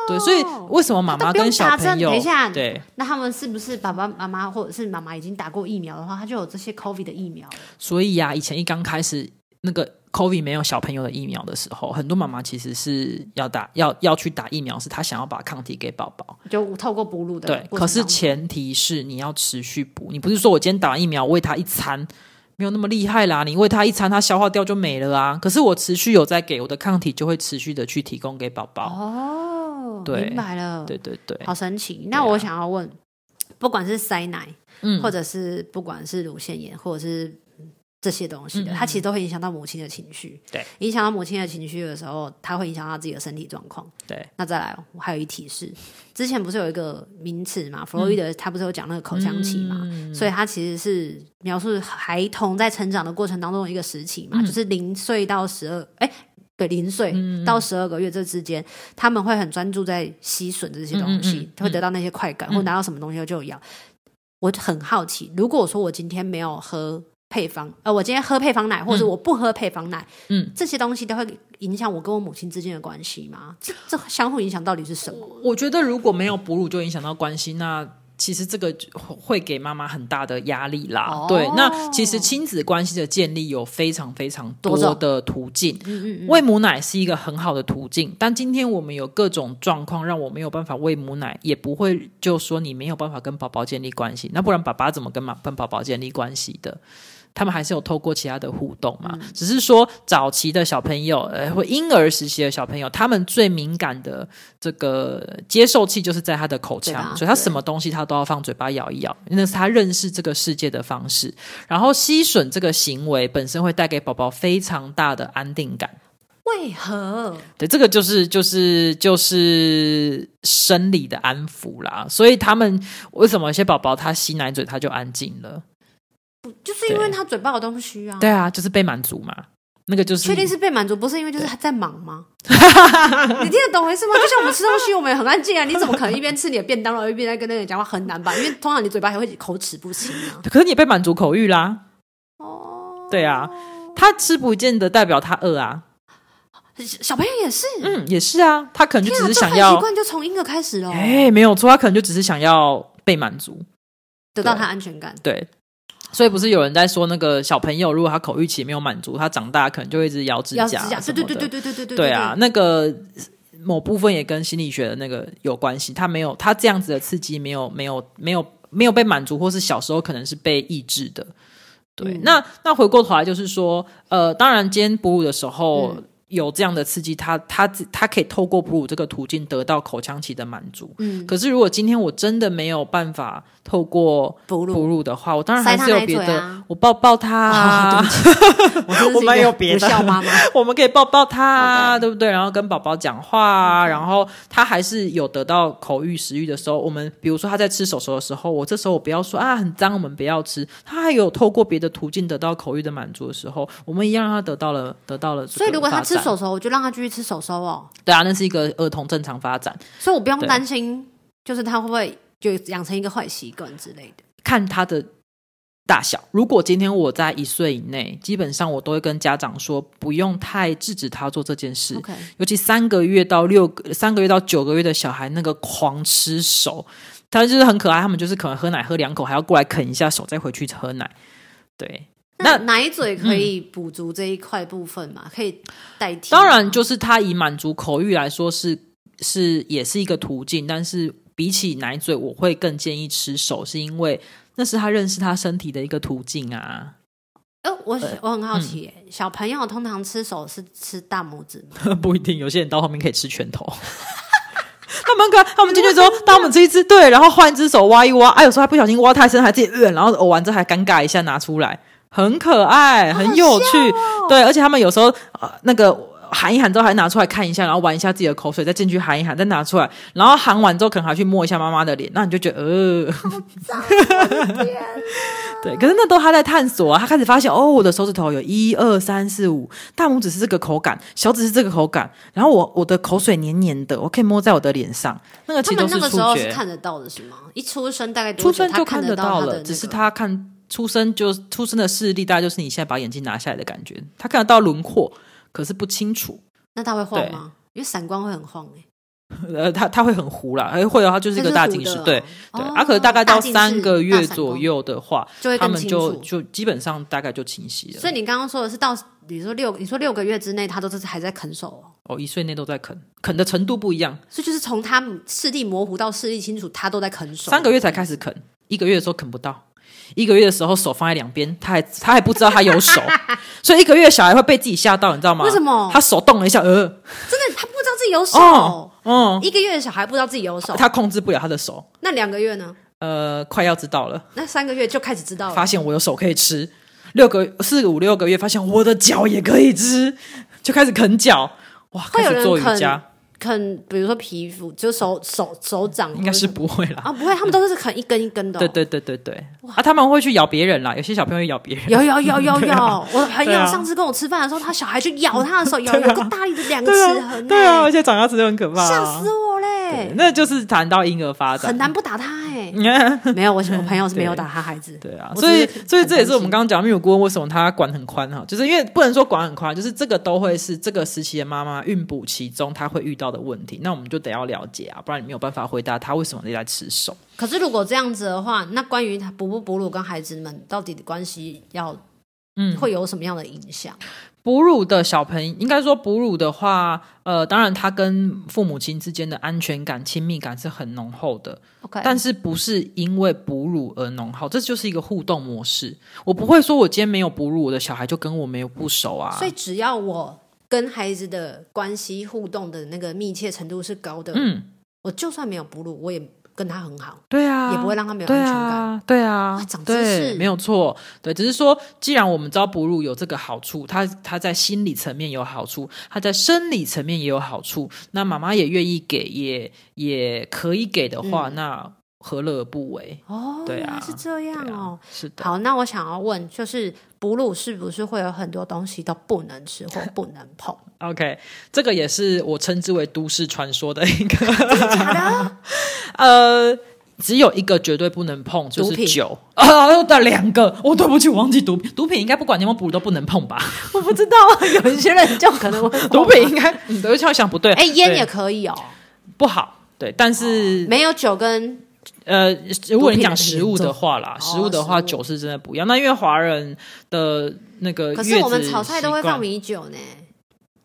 对，所以为什么妈妈跟小朋友？等一下，对，那他们是不是爸爸妈妈或者是妈妈已经打过疫苗的话，他就有这些 COVID 的疫苗？所以呀、啊，以前一刚开始那个 COVID 没有小朋友的疫苗的时候，很多妈妈其实是要打要要去打疫苗，是她想要把抗体给宝宝，就透过哺乳的。对，可是前提是你要持续补，你不是说我今天打完疫苗喂他一餐。没有那么厉害啦，你喂他一餐，他消化掉就没了啊。可是我持续有在给我的抗体，就会持续的去提供给宝宝。哦，对，明白了，对对对，好神奇。那我想要问，啊、不管是塞奶，嗯，或者是不管是乳腺炎，或者是。这些东西的，它其实都会影响到母亲的情绪。对，影响到母亲的情绪的时候，它会影响到自己的身体状况。对，那再来，我还有一提示，之前不是有一个名词嘛？弗洛伊德他不是有讲那个口腔期嘛？嗯、所以他其实是描述孩童在成长的过程当中的一个时期嘛，嗯、就是零岁到十二，哎，对，零岁到十二个月这之间，他们会很专注在吸吮这些东西，嗯嗯嗯、会得到那些快感，嗯、或拿到什么东西就咬。我很好奇，如果说我今天没有喝。配方，呃，我今天喝配方奶，或者我不喝配方奶，嗯，这些东西都会影响我跟我母亲之间的关系吗？这这相互影响到底是什么？我觉得如果没有哺乳就影响到关系，那其实这个会给妈妈很大的压力啦。哦、对，那其实亲子关系的建立有非常非常多的途径，嗯嗯嗯，喂母奶是一个很好的途径，但今天我们有各种状况让我没有办法喂母奶，也不会就说你没有办法跟宝宝建立关系，那不然爸爸怎么跟妈跟宝宝建立关系的？他们还是有透过其他的互动嘛？嗯、只是说早期的小朋友，呃，或婴儿时期的小朋友，他们最敏感的这个接受器就是在他的口腔，所以他什么东西他都要放嘴巴咬一咬，那是他认识这个世界的方式。然后吸吮这个行为本身会带给宝宝非常大的安定感。为何？对，这个就是就是就是生理的安抚啦。所以他们为什么有些宝宝他吸奶嘴他就安静了？就是因为他嘴巴有东西啊，对啊，就是被满足嘛。那个就是确定是被满足，不是因为就是他在忙吗？你听得懂意思吗？就像我们吃东西，我们也很安静啊。你怎么可能一边吃你的便当，然后一边在跟那个人讲话？很难吧？因为通常你嘴巴还会口齿不清啊。可是你被满足口欲啦。哦，对啊，他吃不见得代表他饿啊。小朋友也是，嗯，也是啊，他可能就只是想要习惯就从婴儿开始了，哎，没有错，他可能就只是想要被满足，得到他安全感，对。所以不是有人在说那个小朋友，如果他口欲期没有满足，他长大可能就会一直咬指甲，咬指甲，对对对对对对对对，对啊，那个某部分也跟心理学的那个有关系，他没有他这样子的刺激没有没有没有没有被满足，或是小时候可能是被抑制的。对，嗯、那那回过头来就是说，呃，当然今天哺乳的时候。嗯有这样的刺激，他他他可以透过哺乳这个途径得到口腔期的满足。嗯，可是如果今天我真的没有办法透过哺乳的话，我当然还是有别的，啊、我抱抱他、啊。我们有别的妈妈，我们可以抱抱他、啊对不对？然后跟宝宝讲话.然后他还是有得到口欲食欲的时候。我们比如说他在吃手手的时候，我这时候我不要说啊很脏，我们不要吃。他还有透过别的途径得到口欲的满足的时候，我们一样让他得到了得到了。所以如果他吃。手手，我就让他继续吃手手哦。对啊，那是一个儿童正常发展，所以我不用担心，就是他会不会就养成一个坏习惯之类的。看他的大小，如果今天我在一岁以内，基本上我都会跟家长说，不用太制止他做这件事。尤其三个月到六个，三个月到九个月的小孩，那个狂吃手，他就是很可爱。他们就是可能喝奶喝两口，还要过来啃一下手，再回去喝奶。对。那奶嘴可以补足这一块部分嘛？嗯、可以代替？当然，就是它以满足口欲来说是是也是一个途径，但是比起奶嘴，我会更建议吃手，是因为那是他认识他身体的一个途径啊。呃，我我很好奇，嗯、小朋友通常吃手是吃大拇指吗？不一定，有些人到后面可以吃拳头。他们可他们进去之后，当我们吃一只，对，然后换一只手挖一挖，哎，有时候还不小心挖太深，还自己饿，然后呕完之后还尴尬一下拿出来。很可爱，很有趣，哦、对，而且他们有时候呃，那个喊一喊之后还拿出来看一下，然后玩一下自己的口水，再进去喊一喊，再拿出来，然后含完之后可能还去摸一下妈妈的脸，那你就觉得呃，对，可是那都他在探索啊，他开始发现哦，我的手指头有一二三四五，大拇指是这个口感，小指是这个口感，然后我我的口水黏黏的，我可以摸在我的脸上，那个其实都是触觉，那个时候是看得到的是吗？一出生大概出生就看得到了，只是他看。出生就出生的视力，大概就是你现在把眼镜拿下来的感觉。他看得到轮廓，可是不清楚。那他会晃吗？因为散光会很晃哎、欸。呃，他他会很糊啦，哎，会的话就是一个大近视，对对。啊，可是大概到三个月左右的话，他们就就基本上大概就清晰了。所以你刚刚说的是到，比如说六，你说六个月之内，他都是还在啃手哦。哦，一岁内都在啃，啃的程度不一样。所以就是从他视力模糊到视力清楚，他都在啃手。三个月才开始啃，一个月的时候啃不到。一个月的时候，手放在两边，他还他还不知道他有手，所以一个月小孩会被自己吓到，你知道吗？为什么？他手动了一下，呃，真的，他不知道自己有手。哦，嗯，一个月的小孩不知道自己有手，他控制不了他的手。那两个月呢？呃，快要知道了。那三个月就开始知道了，发现我有手可以吃。六个四五六个月，发现我的脚也可以吃，就开始啃脚。哇，开始做瑜伽。啃，比如说皮肤，就手手手掌，应该是不会啦。啊，不会，他们都是啃一根一根的。对对对对对。啊，他们会去咬别人啦，有些小朋友会咬别人。有有有有有，我朋友上次跟我吃饭的时候，他小孩去咬他的手，咬有个大力的两个齿痕。对啊，而且长牙齿就很可怕，吓死我嘞！那就是谈到婴儿发展，很难不打他哎。没有，我我朋友是没有打他孩子。对啊，所以所以这也是我们刚刚讲泌乳顾问为什么他管很宽哈，就是因为不能说管很宽，就是这个都会是这个时期的妈妈孕哺其中她会遇到的问题。那我们。就得要了解啊，不然你没有办法回答他为什么你在吃手。可是如果这样子的话，那关于他哺不哺乳跟孩子们到底的关系要，嗯，会有什么样的影响？哺乳的小朋友，应该说哺乳的话，呃，当然他跟父母亲之间的安全感、亲密感是很浓厚的。OK，但是不是因为哺乳而浓厚，这就是一个互动模式。我不会说我今天没有哺乳，我的小孩就跟我没有不熟啊。所以只要我。跟孩子的关系互动的那个密切程度是高的，嗯，我就算没有哺乳，我也跟他很好，对啊，也不会让他没有安全感，对啊，对啊，长知识，没有错，对，只是说，既然我们知道哺乳有这个好处，他他在心理层面有好处，他在生理层面也有好处，那妈妈也愿意给，也也可以给的话，嗯、那。何乐而不为？哦，对啊，是这样哦。啊、是的。好，那我想要问，就是哺乳是不是会有很多东西都不能吃或不能碰？OK，这个也是我称之为都市传说的一个。呃，只有一个绝对不能碰，就是酒啊的两个。哦，对不起，我忘记毒品。毒品应该不管你有没有补都不能碰吧？我不知道啊，有一些人就可能会 毒品应该，你都会想不对。哎，烟也可以哦，不好。对，但是、没有酒跟呃，如果你讲食物的话啦，哦食物的话，酒是真的不一样。那因为华人的那个，可是我们炒菜都会放米酒呢。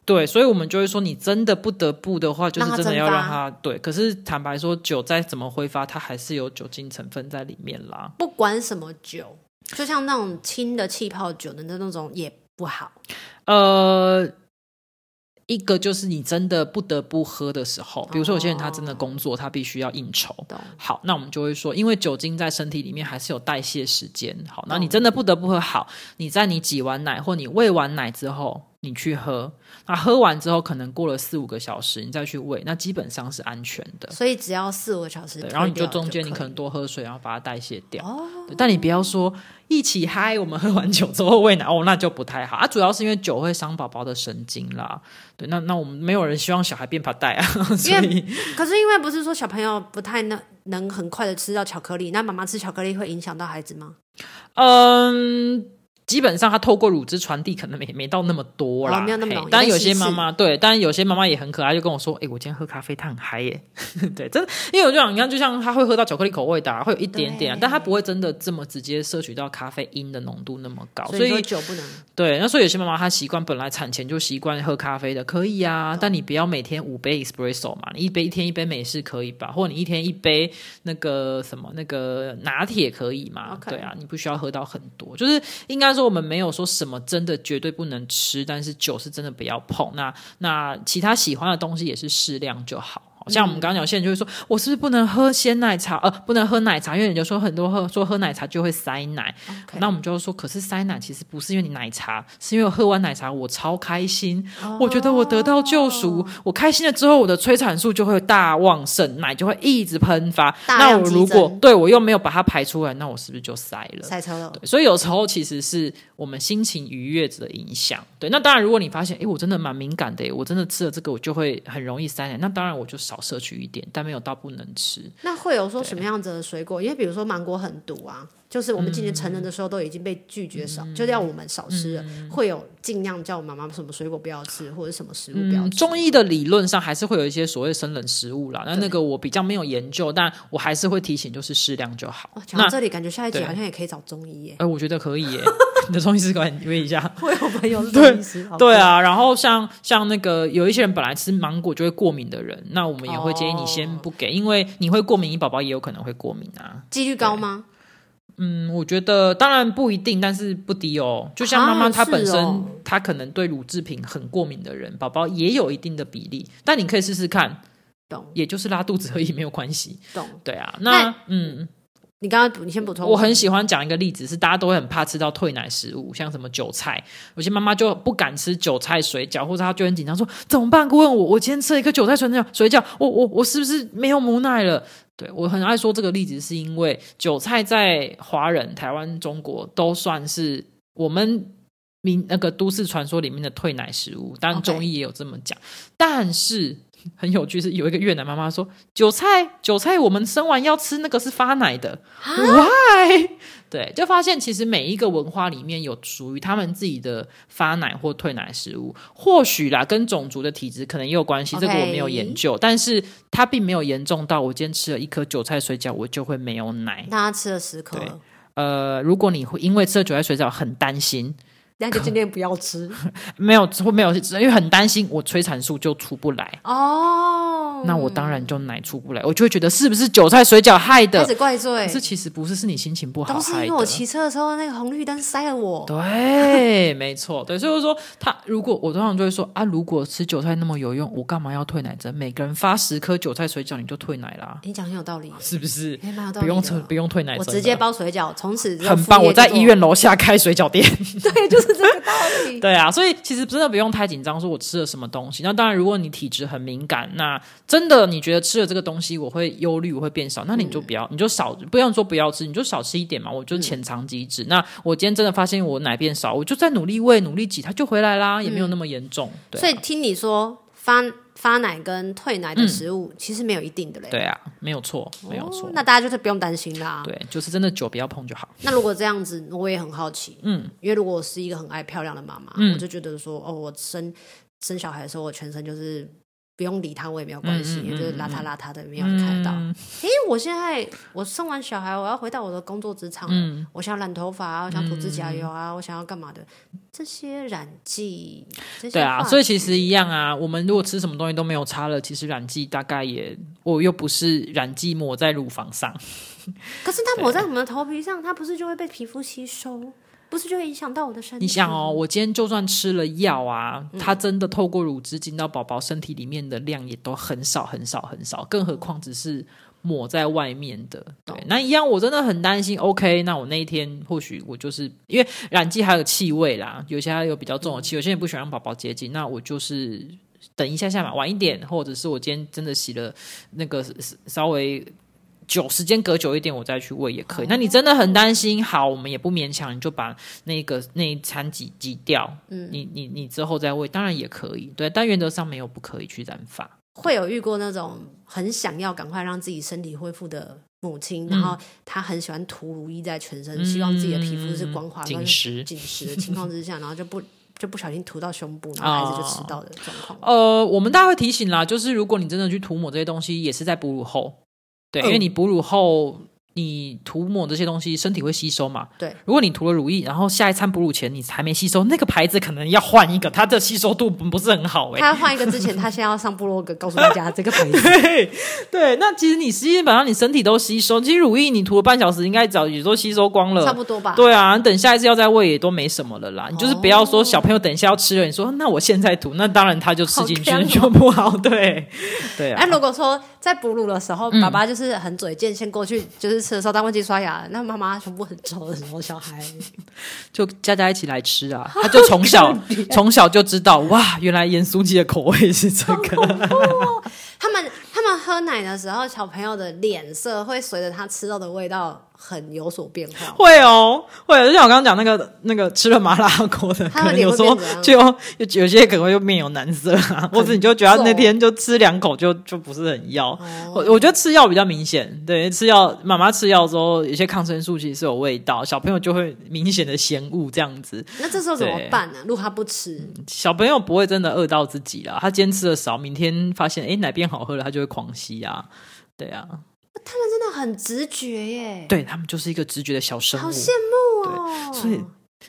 对，所以我们就会说，你真的不得不的话，就是真的要让它，它对。可是坦白说，酒再怎么挥发，它还是有酒精成分在里面啦。不管什么酒，就像那种轻的气泡酒的那种也不好。呃。一个就是你真的不得不喝的时候，比如说有些人他真的工作，哦、他必须要应酬。好，那我们就会说，因为酒精在身体里面还是有代谢时间。好，那你真的不得不喝。好，你在你挤完奶或你喂完奶之后，你去喝。那喝完之后，可能过了四五个小时，你再去喂，那基本上是安全的。所以只要四五个小时，然后你就中间你可能多喝水，然后把它代谢掉。哦，但你不要说一起嗨，我们喝完酒之后喂奶，哦，那就不太好啊。主要是因为酒会伤宝宝的神经啦。对，那那我们没有人希望小孩变怕带啊。所以，可是因为不是说小朋友不太能能很快的吃到巧克力，那妈妈吃巧克力会影响到孩子吗？嗯。基本上，他透过乳汁传递，可能没没到那么多啦。哦、没有那么容易。但有些妈妈对，但有些妈妈也很可爱，就跟我说：“哎、欸，我今天喝咖啡，他很嗨耶。”对，真的，因为我就想，你看，就像他会喝到巧克力口味的、啊，会有一点点、啊，但他不会真的这么直接摄取到咖啡因的浓度那么高。所以，所以酒不能。对，那所以有些妈妈她习惯本来产前就习惯喝咖啡的，可以啊。但你不要每天五杯 espresso 嘛，你一杯一天一杯美式可以吧？或者你一天一杯那个什么那个拿铁可以吗？Okay. 对啊，你不需要喝到很多。就是应该说，我们没有说。什么真的绝对不能吃，但是酒是真的不要碰。那那其他喜欢的东西也是适量就好。像我们刚刚讲，有些人就会说，我是不是不能喝鲜奶茶？呃，不能喝奶茶，因为你就说很多喝说喝奶茶就会塞奶。那我们就说，可是塞奶其实不是因为你奶茶，是因为我喝完奶茶我超开心，oh. 我觉得我得到救赎，我开心了之后，我的催产素就会大旺盛，奶就会一直喷发。那我如果对我又没有把它排出来，那我是不是就塞了？塞车了。对，所以有时候其实是我们心情愉悦的影响。对，那当然，如果你发现，哎，我真的蛮敏感的，我真的吃了这个，我就会很容易塞奶，那当然我就少摄取一点。但没有到不能吃。那会有说什么样子的水果？因为比如说芒果很毒啊，就是我们今年成人的时候都已经被拒绝少，嗯、就要我们少吃了。嗯、会有尽量叫妈妈什么水果不要吃，或者什么食物不要吃。嗯、中医的理论上还是会有一些所谓生冷食物啦。那那个我比较没有研究，但我还是会提醒，就是适量就好。讲到这里，感觉下一集好像也可以找中医耶。哎、呃，我觉得可以耶。你的中医师赶紧约一下。会有朋友是中医师。对对啊，然后像像那个有一些人本来吃芒果就会过敏的人，那我们也会建议你先。先不给，因为你会过敏，你宝宝也有可能会过敏啊。几率高吗？嗯，我觉得当然不一定，但是不低哦。就像妈妈她本身，她可能对乳制品很过敏的人，宝宝也有一定的比例。但你可以试试看，懂？也就是拉肚子而已，没有关系。懂？对啊，那嗯。你刚刚你先补充。我很喜欢讲一个例子，是大家都会很怕吃到退奶食物，像什么韭菜，有些妈妈就不敢吃韭菜水饺，或者她就很紧张说怎么办？顾问我，我今天吃了一个韭菜水饺，水饺，我我我是不是没有母奶了？对，我很爱说这个例子，是因为韭菜在华人、台湾、中国都算是我们民那个都市传说里面的退奶食物，当然中医也有这么讲.但是。很有趣，是有一个越南妈妈说：“韭菜，韭菜，我们生完要吃那个是发奶的，Why？” 对，就发现其实每一个文化里面有属于他们自己的发奶或退奶食物，或许啦，跟种族的体质可能也有关系.这个我没有研究，但是它并没有严重到我今天吃了一颗韭菜水饺，我就会没有奶。那他吃了十颗，呃，如果你会因为吃了韭菜水饺很担心。那就尽量不要吃，没有会没有，因为很担心我催产素就出不来哦。那我当然就奶出不来，我就会觉得是不是韭菜水饺害的？开始怪罪，可是其实不是，是你心情不好。都是因为我骑车的时候那个红绿灯塞了我。对，没错，对，所以说他如果我通常就会说啊，如果吃韭菜那么有用，我干嘛要退奶针？每个人发十颗韭菜水饺，你就退奶啦。你讲很有道理，是不是？蛮有道理，不用不用退奶针，我直接包水饺，从此很棒。我在医院楼下开水饺店，对，就是 这个道理。对啊，所以其实真的不用太紧张，说我吃了什么东西。那当然，如果你体质很敏感，那真的你觉得吃了这个东西我会忧虑，我会变少，那你就不要，嗯、你就少，不要说不要吃，你就少吃一点嘛。我就浅尝即止。嗯、那我今天真的发现我奶变少，我就再努力喂，努力挤，它就回来啦，也没有那么严重。嗯、对啊、所以听你说发发奶跟退奶的食物，其实没有一定的嘞。对啊，没有错，没有错。那大家就是不用担心啦。对，就是真的酒不要碰就好。那如果这样子，我也很好奇，嗯，因为如果我是一个很爱漂亮的妈妈，我就觉得说，哦，我生生小孩的时候，我全身就是。不用理他，我也没有关系，嗯嗯嗯、就是邋遢邋遢的，没有人看到。哎、嗯，我现在我生完小孩，我要回到我的工作职场，嗯、我想染头发啊，我想涂指甲油啊，嗯、我想要干嘛的？这些染剂，对啊，所以其实一样啊。我们如果吃什么东西都没有差了，其实染剂大概也，我又不是染剂抹在乳房上，可是它抹在我们的头皮上，它不是就会被皮肤吸收？不是就会影响到我的身体？你想哦，我今天就算吃了药啊，嗯、它真的透过乳汁进到宝宝身体里面的量也都很少很少很少，更何况只是抹在外面的。对，那一样我真的很担心。OK，那我那一天或许我就是因为染剂还有气味啦，有些还有比较重的气味，有些人不喜欢让宝宝接近，那我就是等一下下嘛，晚一点，或者是我今天真的洗了那个稍微。久时间隔久一点，我再去喂也可以。那你真的很担心，好，我们也不勉强，你就把那个那一餐挤挤掉。嗯，你你你之后再喂，当然也可以。对，但原则上没有不可以去染发。会有遇过那种很想要赶快让自己身体恢复的母亲，嗯、然后她很喜欢涂乳液在全身，嗯、希望自己的皮肤是光滑、紧实、紧实的情况之下，然后就不 就不小心涂到胸部，然后孩子就吃到的状况。哦、呃，我们大家会提醒啦，就是如果你真的去涂抹这些东西，也是在哺乳后。对，因为你哺乳后，你涂抹这些东西，身体会吸收嘛？对。如果你涂了乳液，然后下一餐哺乳前你还没吸收，那个牌子可能要换一个，它的吸收度不是很好哎、欸。他要换一个之前，他先要上部落格告诉大家这个牌子。对，对，那其实你基本上你身体都吸收，其实乳液你涂了半小时，应该早也都吸收光了，差不多吧？对啊，等下一次要再喂也都没什么了啦。你就是不要说小朋友等一下要吃了，你说那我现在涂，那当然他就吃进去了 就不好。对，对啊。哎，如果说在哺乳的时候，爸爸就是很嘴贱，先过去就是吃的时候，但忘记刷牙。那妈妈全部很臭的时候，小孩 就家家一起来吃啊！他就从小 从小就知道哇，原来盐酥鸡的口味是这个。哦、他们他们喝奶的时候，小朋友的脸色会随着他吃到的味道。很有所变化，会哦，会。就像我刚刚讲那个那个吃了麻辣锅的，可能有时候就有有些可能会面有难色啊，或者你就觉得那天就吃两口就就不是很要。我我觉得吃药比较明显，对，吃药妈妈吃药之后，有些抗生素其实是有味道，小朋友就会明显的嫌恶这样子。那这时候怎么办呢？如果他不吃，小朋友不会真的饿到自己了，他今天吃的少，明天发现哎奶变好喝了，他就会狂吸啊，对啊。他们真的很直觉耶，对，他们就是一个直觉的小生物，好羡慕哦。所以，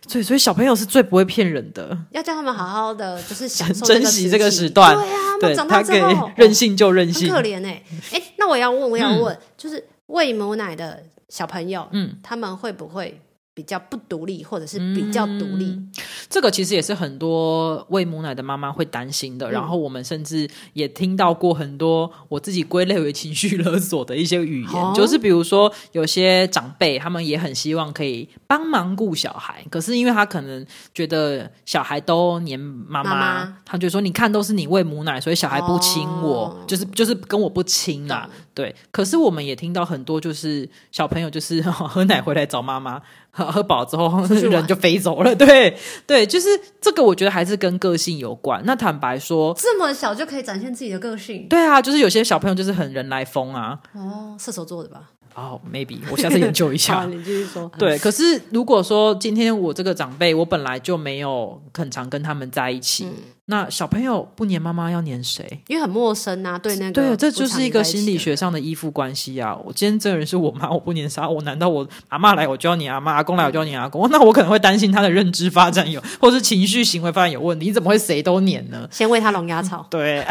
所以，所以小朋友是最不会骗人的，要叫他们好好的，就是享受珍惜这个时段。对啊，对，长大之后任性就任性，很可怜哎。哎，那我要问，我要问，就是喂母奶的小朋友，嗯，他们会不会？比较不独立，或者是比较独立，嗯，这个其实也是很多喂母奶的妈妈会担心的。嗯、然后我们甚至也听到过很多我自己归类为情绪勒索的一些语言，哦、就是比如说有些长辈他们也很希望可以帮忙顾小孩，可是因为他可能觉得小孩都黏妈妈，妈妈他就说你看都是你喂母奶，所以小孩不亲我，哦、就是就是跟我不亲啦。嗯、对，可是我们也听到很多就是小朋友就是 喝奶回来找妈妈。喝 喝饱之后，人就飞走了。对 对，就是这个，我觉得还是跟个性有关。那坦白说，这么小就可以展现自己的个性？对啊，就是有些小朋友就是很人来疯啊。哦，射手座的吧？哦、oh，maybe，我下次研究一下。你继续说。对，可是如果说今天我这个长辈，我本来就没有很常跟他们在一起，嗯、那小朋友不黏妈妈要黏谁？因为很陌生啊，对那个。对，这就是一个心理学上的依附关系啊。我今天这个人是我妈，我不黏啥？我难道我阿妈来我就要黏阿妈，阿公来我就要黏阿公？那我可能会担心他的认知发展有，或是情绪行为发展有问题。你怎么会谁都黏呢？先喂他龙牙草。对，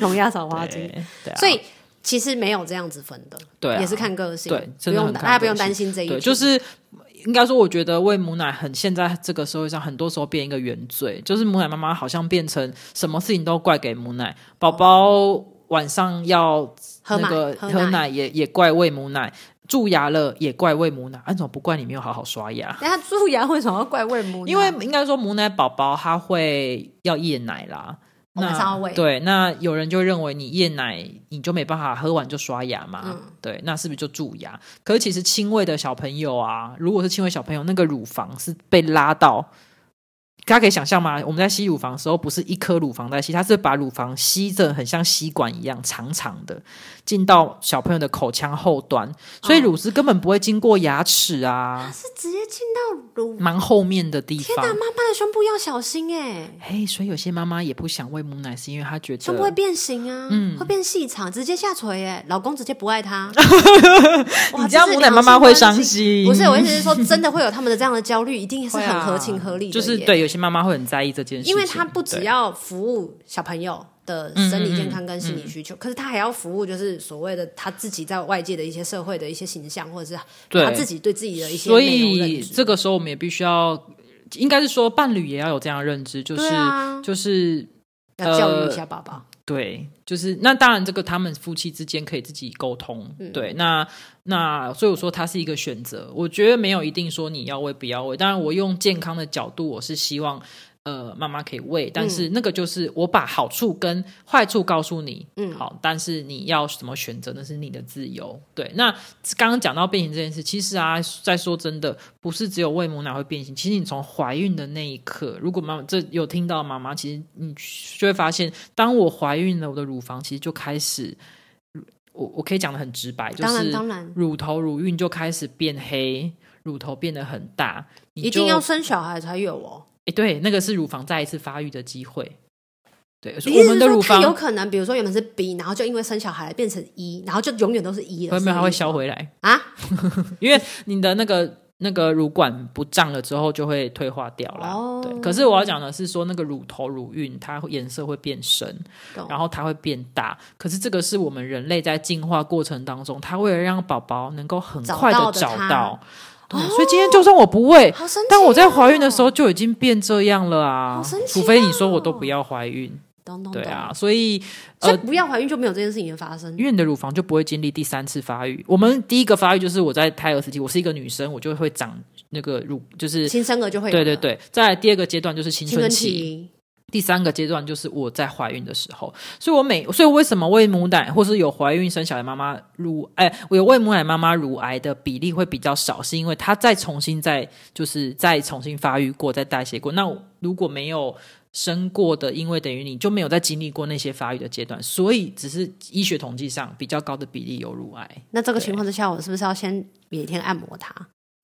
龙牙草花精。对啊，所以。其实没有这样子分的，对、啊，也是看个性，对，不用大家不用担心这一点。就是应该说，我觉得喂母奶很现在这个社会上，很多时候变一个原罪，就是母奶妈妈好像变成什么事情都怪给母奶，宝宝晚上要那个喝奶也也怪喂母奶，蛀牙了也怪喂母奶，那怎么不怪你没有好好刷牙？那他蛀牙为什么要怪喂母奶？因为应该说母奶宝宝他会要夜奶啦。那对，那有人就认为你夜奶你就没办法喝完就刷牙嘛？嗯、对，那是不是就蛀牙？可是其实轻微的小朋友啊，如果是轻微小朋友，那个乳房是被拉到大家可以想象吗？我们在吸乳房的时候，不是一颗乳房在吸，它是把乳房吸着，很像吸管一样长长的，进到小朋友的口腔后端，所以乳汁根本不会经过牙齿啊，它是直接进到乳蛮后面的地方。天哪，妈妈的胸部要小心哎！嘿，所以有些妈妈也不想喂母奶，是因为她觉得胸部会变形啊，嗯，会变细长，直接下垂哎，老公直接不爱她。你这样母奶妈妈会伤心？不是，我意思是说，真的会有他们的这样的焦虑，一定是很合情合理的，就是对有些。妈妈会很在意这件事，因为她不只要服务小朋友的生理健康跟心理需求，嗯嗯嗯、可是她还要服务，就是所谓的她自己在外界的一些社会的一些形象，或者是她自己对自己的一些。所以这个时候，我们也必须要，应该是说伴侣也要有这样的认知，就是、啊、就是要教育一下爸爸。呃对，就是那当然，这个他们夫妻之间可以自己沟通。嗯、对，那那所以我说它是一个选择，我觉得没有一定说你要喂不要喂。当然，我用健康的角度，我是希望。呃，妈妈可以喂，但是那个就是我把好处跟坏处告诉你，嗯，好，但是你要怎么选择那是你的自由。对，那刚刚讲到变形这件事，其实啊，再说真的，不是只有喂母奶会变形，其实你从怀孕的那一刻，如果妈妈这有听到妈妈，其实你就会发现，当我怀孕了，我的乳房其实就开始，我我可以讲的很直白，就是乳头乳晕就开始变黑，乳头变得很大，一定要生小孩才有哦。哎，对，那个是乳房再一次发育的机会。对，我们的乳房有可能，比如说原本是 B，然后就因为生小孩变成一，然后就永远都是一了。没有，它会消回来啊？因为你的那个那个乳管不胀了之后，就会退化掉了。哦，对。可是我要讲的是说，那个乳头乳晕它颜色会变深，然后它会变大。可是这个是我们人类在进化过程当中，它为了让宝宝能够很快的找到。对，所以今天就算我不喂，哦、但我在怀孕的时候就已经变这样了啊！哦、除非你说我都不要怀孕，懂懂懂，对啊，所以呃，不要怀孕就没有这件事情的发生，因为你的乳房就不会经历第三次发育。我们第一个发育就是我在胎儿时期，我是一个女生，我就会长那个乳，就是新生儿就会，对对对。再来第二个阶段就是青春期。第三个阶段就是我在怀孕的时候，所以我每，所以为什么喂母奶，或是有怀孕生小孩妈妈乳，哎，我有喂母奶妈妈乳癌的比例会比较少，是因为她再重新再就是再重新发育过，再代谢过。那如果没有生过的，因为等于你就没有再经历过那些发育的阶段，所以只是医学统计上比较高的比例有乳癌。那这个情况之下，我是不是要先每天按摩它？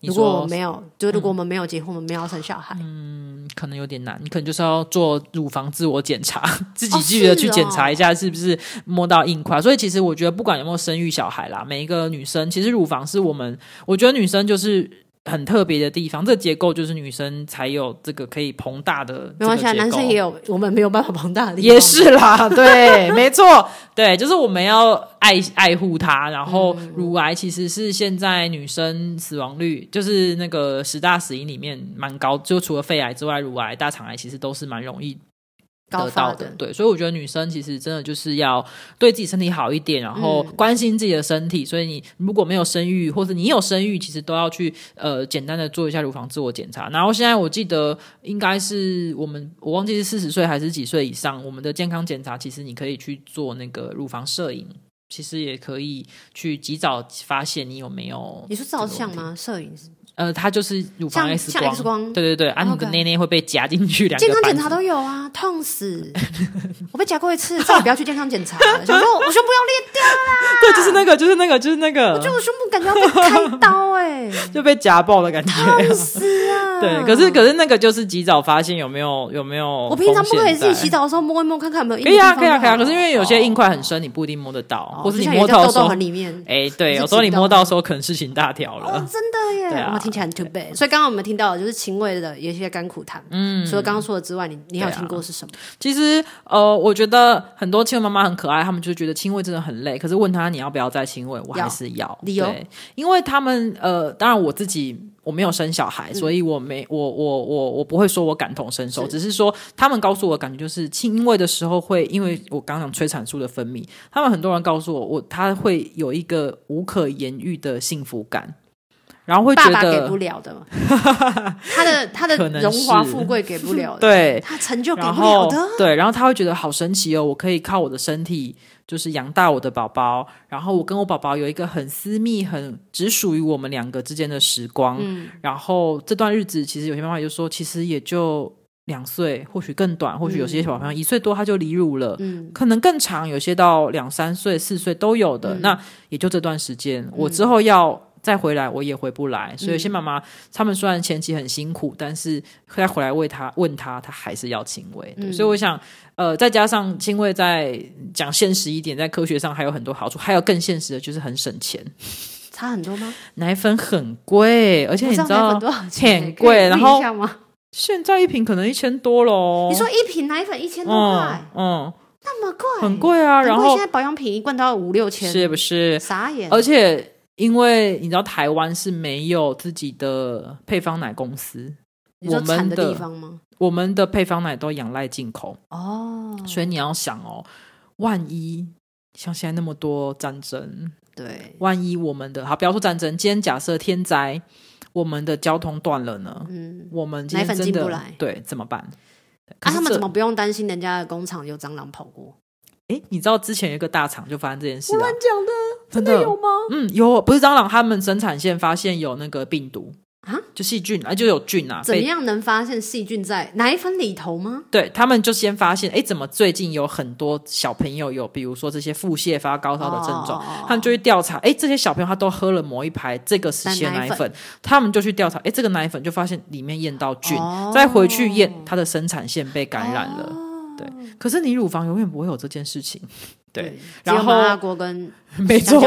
如果我没有，就如果我们没有结婚，嗯、我们没有生小孩，嗯，可能有点难。你可能就是要做乳房自我检查，自己记得去检查一下是不是摸到硬块。哦哦、所以其实我觉得，不管有没有生育小孩啦，每一个女生其实乳房是我们，我觉得女生就是。很特别的地方，这个结构就是女生才有这个可以膨大的。没关系，男生也有，我们没有办法膨大的地方。也是啦，对，没错，对，就是我们要爱爱护它。然后，乳癌其实是现在女生死亡率，就是那个十大死因里面蛮高，就除了肺癌之外，乳癌、大肠癌其实都是蛮容易。得到的，对，所以我觉得女生其实真的就是要对自己身体好一点，然后关心自己的身体。嗯、所以你如果没有生育，或者你有生育，其实都要去呃简单的做一下乳房自我检查。然后现在我记得应该是我们我忘记是四十岁还是几岁以上，我们的健康检查其实你可以去做那个乳房摄影，其实也可以去及早发现你有没有。你说照相吗？摄影是？呃，它就是乳房 X 光，像 X 光，对对对，啊，你的内内会被夹进去两个。健康检查都有啊，痛死！我被夹过一次，再也不要去健康检查了。想说我胸部要裂掉啦！对，就是那个，就是那个，就是那个。我觉得我胸部感觉要被开刀哎，就被夹爆的感觉，痛死啊！对，可是可是那个就是及早发现有没有有没有。我平常不可以自己洗澡的时候摸一摸，看看有没有。可以啊，可以啊，可以啊。可是因为有些硬块很深，你不一定摸得到，或是你摸到的时候，哎，对，有时候你摸到的时候可能事情大条了。真的耶！对啊，听起来很 too bad。所以刚刚我们听到的就是亲喂的有一些甘苦谈。嗯，除了刚刚说的之外，你你还有听过是什么？其实呃，我觉得很多亲喂妈妈很可爱，他们就觉得亲喂真的很累。可是问他你要不要再亲喂，我还是要。理由？因为他们呃，当然我自己我没有生小孩，所以我没我我我我不会说我感同身受，只是说他们告诉我的感觉就是亲喂的时候会，因为我刚刚讲催产素的分泌，他们很多人告诉我，我他会有一个无可言喻的幸福感。然后会觉得爸爸给不了的，他的他的荣华富贵给不了的，对，他成就给不了的，对，然后他会觉得好神奇哦，我可以靠我的身体就是养大我的宝宝，然后我跟我宝宝有一个很私密、很只属于我们两个之间的时光，嗯，然后这段日子其实有些妈妈就说，其实也就两岁，或许更短，或许有些小朋友一岁多他就离乳了，嗯，可能更长，有些到两三岁、四岁都有的。嗯、那也就这段时间，我之后要再回来，我也回不来。嗯、所以有些妈妈，他们虽然前期很辛苦，但是再回来喂他，问他，他还是要亲喂。所以我想，呃，再加上亲喂，在讲现实一点，在科学上还有很多好处，还有更现实的就是很省钱。差很多吗？奶粉很贵，而且你知道，知道很贵，然后。现在一瓶可能一千多喽。你说一瓶奶粉一千多块，嗯，嗯，那么贵，很贵啊。然后现在保养品一罐都要五六千，是不是？傻眼。而且因为你知道台湾是没有自己的配方奶公司，我们的地方吗？我们的配方奶都仰赖进口哦，所以你要想哦，万一像现在那么多战争，对，万一我们的好，不要说战争，今天假设天灾。我们的交通断了呢，嗯，我们奶粉进不来，对，怎么办？啊，他们怎么不用担心人家的工厂有蟑螂跑过？哎，你知道之前有一个大厂就发生这件事啊？乱讲的，真的有吗？嗯，有，不是蟑螂，他们生产线发现有那个病毒。啊，就细菌啊，就有菌啊。怎样能发现细菌在奶粉里头吗？对，他们就先发现，哎，怎么最近有很多小朋友有，比如说这些腹泻、发高烧的症状，哦、他们就去调查，哎，这些小朋友他都喝了某一排这个时期的奶粉，奶粉他们就去调查，哎，这个奶粉就发现里面验到菌，哦、再回去验它的生产线被感染了。哦、对，可是你乳房永远不会有这件事情。对，然后麻辣锅跟 没错，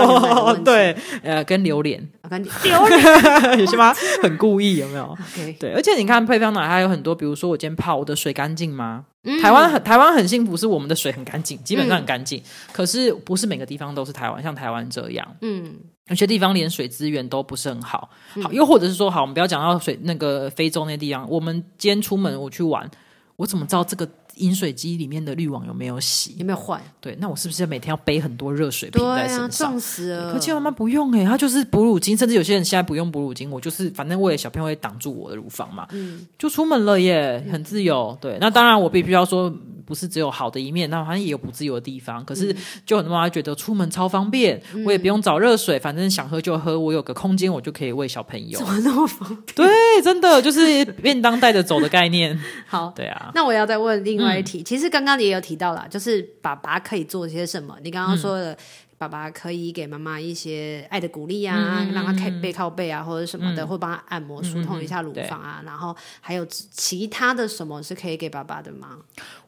对，呃，跟榴莲，跟榴莲 有些吗？很故意有没有.对，而且你看配方奶还有很多，比如说我今天泡我的水干净吗？嗯、台湾很台湾很幸福，是我们的水很干净，基本上很干净。嗯、可是不是每个地方都是台湾，像台湾这样，嗯，有些地方连水资源都不是很好。好，又或者是说，好，我们不要讲到水那个非洲那地方，我们今天出门我去玩，我怎么知道这个？饮水机里面的滤网有没有洗？有没有换？对，那我是不是每天要背很多热水瓶在身上？冻死了！可其实妈妈不用哎、欸，她就是哺乳巾，甚至有些人现在不用哺乳巾，我就是反正为了小朋友会挡住我的乳房嘛，嗯，就出门了耶，很自由。嗯、对，那当然我必须要说。不是只有好的一面，那好像也有不自由的地方。可是，就很多妈妈觉得出门超方便，嗯、我也不用找热水，反正想喝就喝，我有个空间，我就可以喂小朋友。怎么那么方便？对，真的就是便当带着走的概念。好，对啊。那我要再问另外一题，嗯、其实刚刚你也有提到啦，就是爸爸可以做些什么？你刚刚说的。嗯爸爸可以给妈妈一些爱的鼓励啊，嗯、让她靠背靠背啊，或者什么的，嗯、或帮她按摩疏通一下乳房啊。嗯、然后还有其他的什么是可以给爸爸的吗？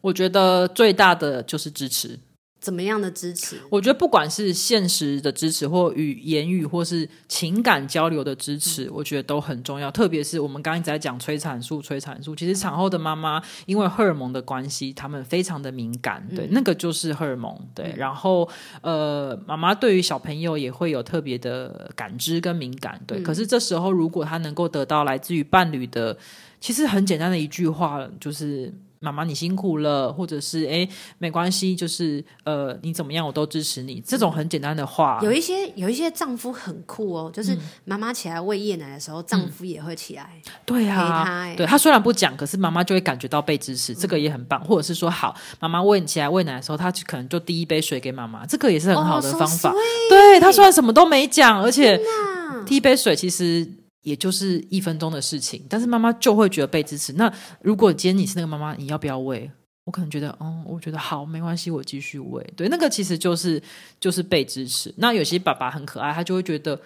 我觉得最大的就是支持。怎么样的支持？我觉得不管是现实的支持，或语言语，或是情感交流的支持，嗯、我觉得都很重要。特别是我们刚刚一直在讲催产素，催产素，其实产后的妈妈因为荷尔蒙的关系，他们非常的敏感，对，嗯、那个就是荷尔蒙，对。嗯、然后呃，妈妈对于小朋友也会有特别的感知跟敏感，对。嗯、可是这时候，如果她能够得到来自于伴侣的，其实很简单的一句话，就是。妈妈，你辛苦了，或者是哎，没关系，就是呃，你怎么样，我都支持你。这种很简单的话，有一些有一些丈夫很酷哦，就是妈妈起来喂夜奶的时候，嗯、丈夫也会起来，对啊，陪她。对他虽然不讲，可是妈妈就会感觉到被支持，这个也很棒。或者是说，好，妈妈喂起来喂奶的时候，他可能就第一杯水给妈妈，这个也是很好的方法。Oh, so 对他虽然什么都没讲，而且第一杯水其实。也就是一分钟的事情，但是妈妈就会觉得被支持。那如果今天你是那个妈妈，你要不要喂？我可能觉得，嗯，我觉得好，没关系，我继续喂。对，那个其实就是就是被支持。那有些爸爸很可爱，他就会觉得，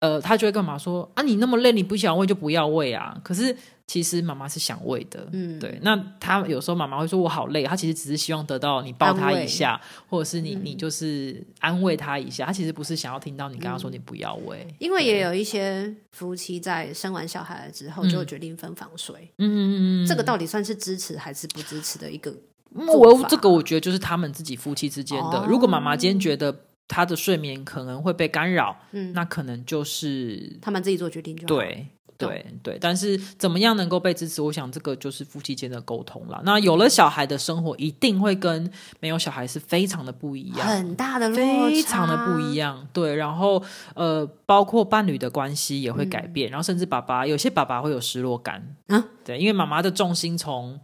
呃，他就会干嘛说啊，你那么累，你不想喂就不要喂啊。可是。其实妈妈是想喂的，嗯，对。那他有时候妈妈会说：“我好累。”他其实只是希望得到你抱他一下，或者是你、嗯、你就是安慰他一下。他其实不是想要听到你跟他说你不要喂。因为也有一些夫妻在生完小孩了之后就决定分房睡，嗯嗯嗯，这个到底算是支持还是不支持的一个？我这个我觉得就是他们自己夫妻之间的。哦、如果妈妈今天觉得他的睡眠可能会被干扰，嗯，那可能就是他们自己做决定就好。对。对对，但是怎么样能够被支持？我想这个就是夫妻间的沟通了。那有了小孩的生活，一定会跟没有小孩是非常的不一样，很大的落差，非常的不一样。对，然后呃，包括伴侣的关系也会改变，嗯、然后甚至爸爸，有些爸爸会有失落感嗯。对，因为妈妈的重心从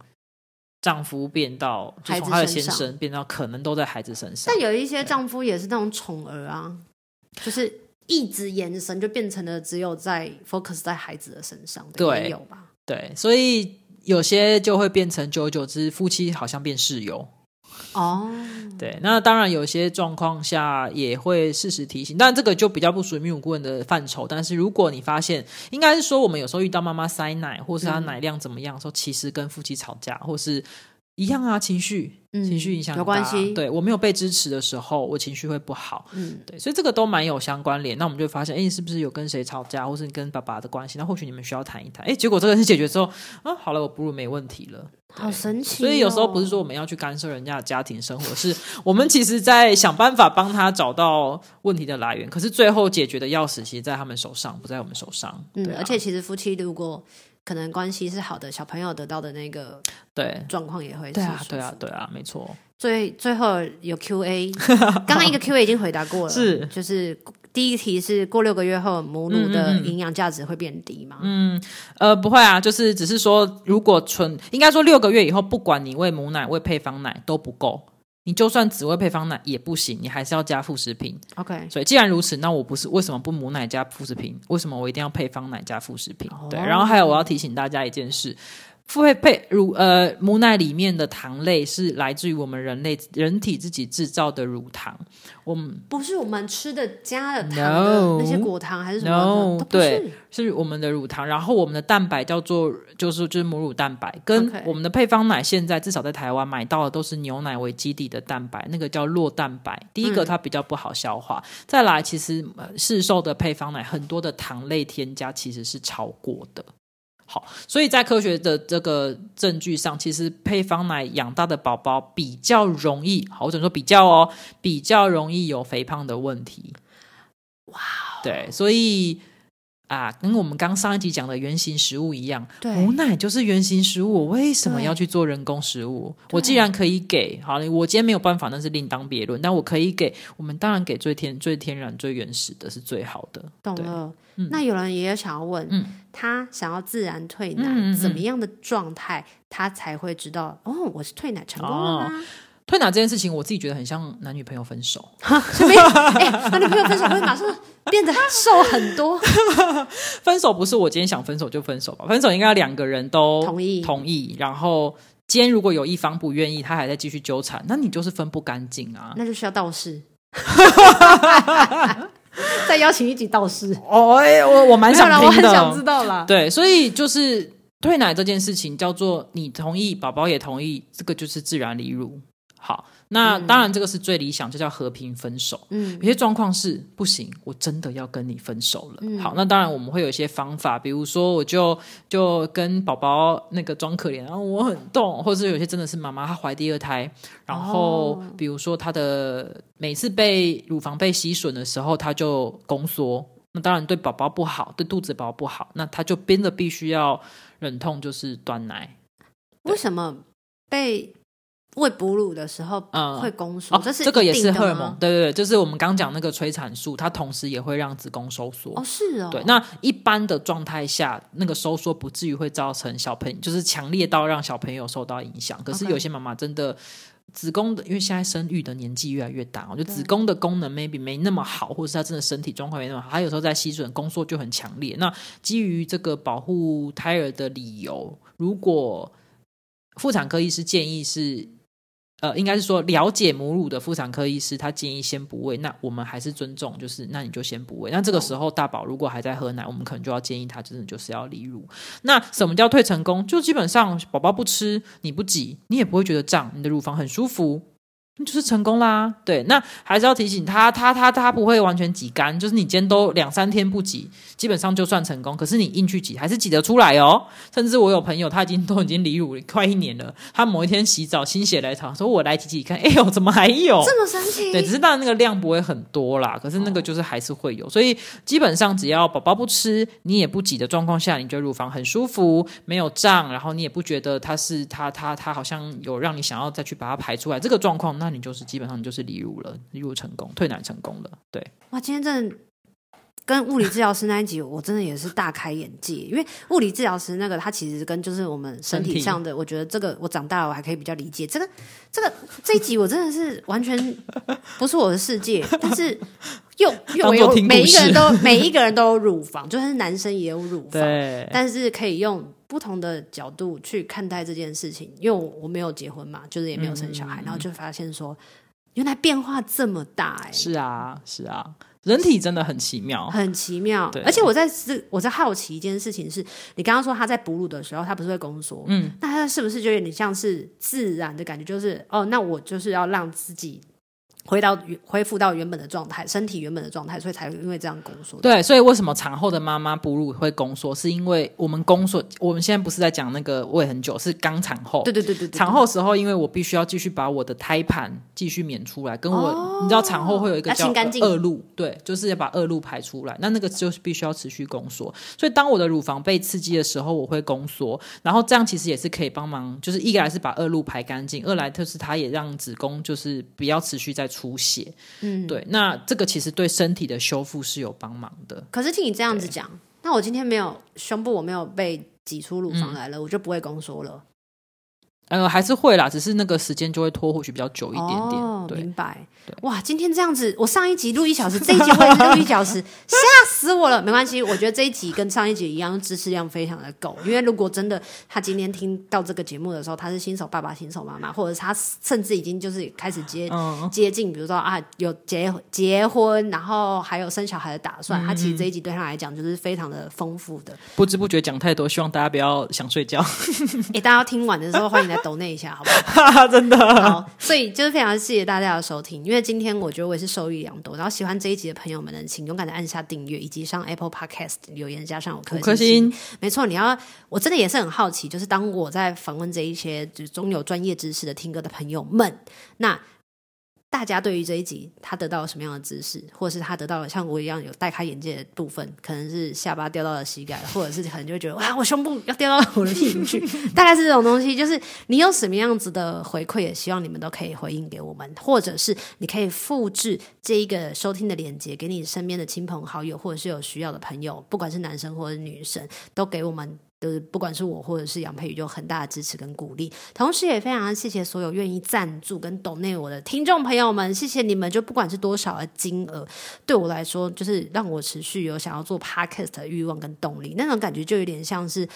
丈夫变到，就从他的先生变到可能都在孩子身上。但有一些丈夫也是那种宠儿啊，就是。一直眼神就变成了只有在 focus 在孩子的身上，对，也有吧？对，所以有些就会变成久而久之，夫妻好像变室友。哦，对，那当然有些状况下也会适时提醒，但这个就比较不属于泌乳顾问的范畴。但是如果你发现，应该是说我们有时候遇到妈妈塞奶，或是她奶量怎么样，说、嗯、其实跟夫妻吵架，或是一样啊，情绪。情绪影响、嗯、有关系，对，我没有被支持的时候，我情绪会不好。嗯，对，所以这个都蛮有相关联。那我们就会发现，哎，你是不是有跟谁吵架，或是你跟爸爸的关系？那或许你们需要谈一谈。哎，结果这个事解决之后，啊，好了，我哺乳没问题了，好神奇、哦。所以有时候不是说我们要去干涉人家的家庭生活，是我们其实在想办法帮他找到问题的来源。可是最后解决的钥匙，其实在他们手上，不在我们手上。嗯，而且其实夫妻如果可能关系是好的，小朋友得到的那个对。状况也会是对啊，对啊，对啊，没错。最最后有 Q&A，刚刚一个 Q&A 已经回答过了，是。就是第一题是过六个月后母乳的营养价值会变低吗？嗯，呃，不会啊，就是只是说如果纯应该说六个月以后，不管你喂母奶喂配方奶都不够，你就算只喂配方奶也不行，你还是要加副食品。OK，所以既然如此，那我不是为什么不母奶加副食品？为什么我一定要配方奶加副食品？哦、对，然后还有我要提醒大家一件事。腹配配乳呃母奶里面的糖类是来自于我们人类人体自己制造的乳糖，我们不是我们吃的加的糖的 no, 那些果糖还是什么？No，对，是我们的乳糖。然后我们的蛋白叫做就是就是母乳蛋白，跟我们的配方奶现在至少在台湾买到的都是牛奶为基底的蛋白，那个叫酪蛋白。第一个它比较不好消化，嗯、再来其实市售的配方奶很多的糖类添加其实是超过的。好，所以在科学的这个证据上，其实配方奶养大的宝宝比较容易，好，我只能说比较哦，比较容易有肥胖的问题。哇哦，对，所以。啊，跟我们刚上一集讲的原型食物一样，对，母奶就是原型食物，我为什么要去做人工食物？我既然可以给，好，我今天没有办法，那是另当别论。但我可以给，我们当然给最天、最天然、最原始的是最好的。懂了。嗯、那有人也有想要问，嗯、他想要自然退奶，嗯、怎么样的状态他才会知道？哦，我是退奶成功了吗？哦退奶这件事情，我自己觉得很像男女朋友分手。什么？哎，男女朋友分手会马上变得瘦很多。分手不是我今天想分手就分手吧？分手应该要两个人都同意，同意。然后今天如果有一方不愿意，他还在继续纠缠，那你就是分不干净啊。那就需要道士。再邀请一集道士。哦，哎，我我蛮想听的，我很想知道啦。对，所以就是退奶这件事情，叫做你同意，宝宝也同意，这个就是自然离乳。好，那当然这个是最理想，就叫和平分手。嗯，有些状况是不行，我真的要跟你分手了。嗯，好，那当然我们会有一些方法，比如说我就就跟宝宝那个装可怜，然后我很痛，或者是有些真的是妈妈她怀第二胎，然后比如说她的每次被乳房被吸吮的时候，她就宫缩，那当然对宝宝不好，对肚子宝宝不好，那她就变得必须要忍痛就是断奶。为什么被？喂哺乳的时候，嗯，会宫缩，这是这个也是荷尔蒙，对对对，就是我们刚讲那个催产素，它同时也会让子宫收缩。哦，是哦，对。那一般的状态下，那个收缩不至于会造成小朋友，就是强烈到让小朋友受到影响。可是有些妈妈真的子宫的，因为现在生育的年纪越来越大，我觉得子宫的功能 maybe 没那么好，或者是她真的身体状况没那么好，她有时候在吸吮宫缩就很强烈。那基于这个保护胎儿的理由，如果妇产科医师建议是。呃，应该是说了解母乳的妇产科医师，他建议先不喂。那我们还是尊重，就是那你就先不喂。那这个时候大宝如果还在喝奶，我们可能就要建议他真的就是要离乳。那什么叫退成功？就基本上宝宝不吃，你不挤，你也不会觉得胀，你的乳房很舒服。就是成功啦，对，那还是要提醒他，他他他不会完全挤干，就是你今天都两三天不挤，基本上就算成功。可是你硬去挤，还是挤得出来哦。甚至我有朋友，他已经 都已经离乳快一年了，他某一天洗澡心血来潮，说我来挤挤看，哎呦，怎么还有这么神奇？对，只是当然那个量不会很多啦，可是那个就是还是会有。哦、所以基本上只要宝宝不吃，你也不挤的状况下，你觉得乳房很舒服，没有胀，然后你也不觉得它是它它它好像有让你想要再去把它排出来这个状况，那。那你就是基本上你就是离乳了，离乳成功，退奶成功了。对，哇，今天真的跟物理治疗师那一集，我真的也是大开眼界。因为物理治疗师那个他其实跟就是我们身体上的，我觉得这个我长大了我还可以比较理解。这个这个这一集我真的是完全不是我的世界，但是又又有每一个人都每一个人都有乳房，就是男生也有乳房，但是可以用不同的角度去看待这件事情。因为我，我没有结婚嘛，就是也没有生小孩，嗯、然后就发现说，原来变化这么大哎、欸！是啊，是啊，人体真的很奇妙，很奇妙。对，而且我在是我在好奇一件事情是，你刚刚说他在哺乳的时候，他不是会宫缩，嗯，那他是不是就有点像是自然的感觉？就是哦，那我就是要让自己。回到恢复到原本的状态，身体原本的状态，所以才会因为这样宫缩。对，所以为什么产后的妈妈哺乳会宫缩？是因为我们宫缩，我们现在不是在讲那个喂很久，是刚产后。对对对对，对，产后时候，因为我必须要继续把我的胎盘继续娩出来，跟我、哦、你知道产后会有一个叫恶露，对，就是要把恶露排出来，那那个就是必须要持续宫缩。所以当我的乳房被刺激的时候，我会宫缩，然后这样其实也是可以帮忙，就是一来是把恶露排干净，二来就是它也让子宫就是不要持续在出血。嗯，对，那这个其实对身体的修复是有帮忙的。可是听你这样子讲，那我今天没有胸部，我没有被挤出乳房来了，嗯、我就不会宫缩了。呃，还是会啦，只是那个时间就会拖，或许比较久一点点。哦，明白。哇，今天这样子，我上一集录一小时，这一集会录一小时，吓死我了。没关系，我觉得这一集跟上一集一样，知识量非常的够。因为如果真的他今天听到这个节目的时候，他是新手爸爸、新手妈妈，或者是他甚至已经就是开始接、嗯、接近，比如说啊，有结结婚，然后还有生小孩的打算，嗯、他其实这一集对他来讲就是非常的丰富的。不知不觉讲太多，希望大家不要想睡觉。哎、欸，大家听完的时候，欢迎来。抖那一下，好不好？真的好，所以就是非常谢谢大家的收听，因为今天我觉得我也是受益良多。然后喜欢这一集的朋友们呢，请勇敢的按下订阅，以及上 Apple Podcast 留言加上我颗星。没错，你要我真的也是很好奇，就是当我在访问这一些就是中有专业知识的听歌的朋友们，那。大家对于这一集他得到了什么样的知识，或者是他得到了像我一样有大开眼界的部分，可能是下巴掉到了膝盖，或者是可能就会觉得哇，我胸部要掉到我的屁股去，大概是这种东西。就是你有什么样子的回馈，也希望你们都可以回应给我们，或者是你可以复制这一个收听的链接给你身边的亲朋好友，或者是有需要的朋友，不管是男生或者是女生，都给我们。就是不管是我或者是杨佩宇，就很大的支持跟鼓励，同时也非常谢谢所有愿意赞助跟懂内我的听众朋友们，谢谢你们！就不管是多少的金额，对我来说，就是让我持续有想要做 podcast 的欲望跟动力，那种感觉就有点像是。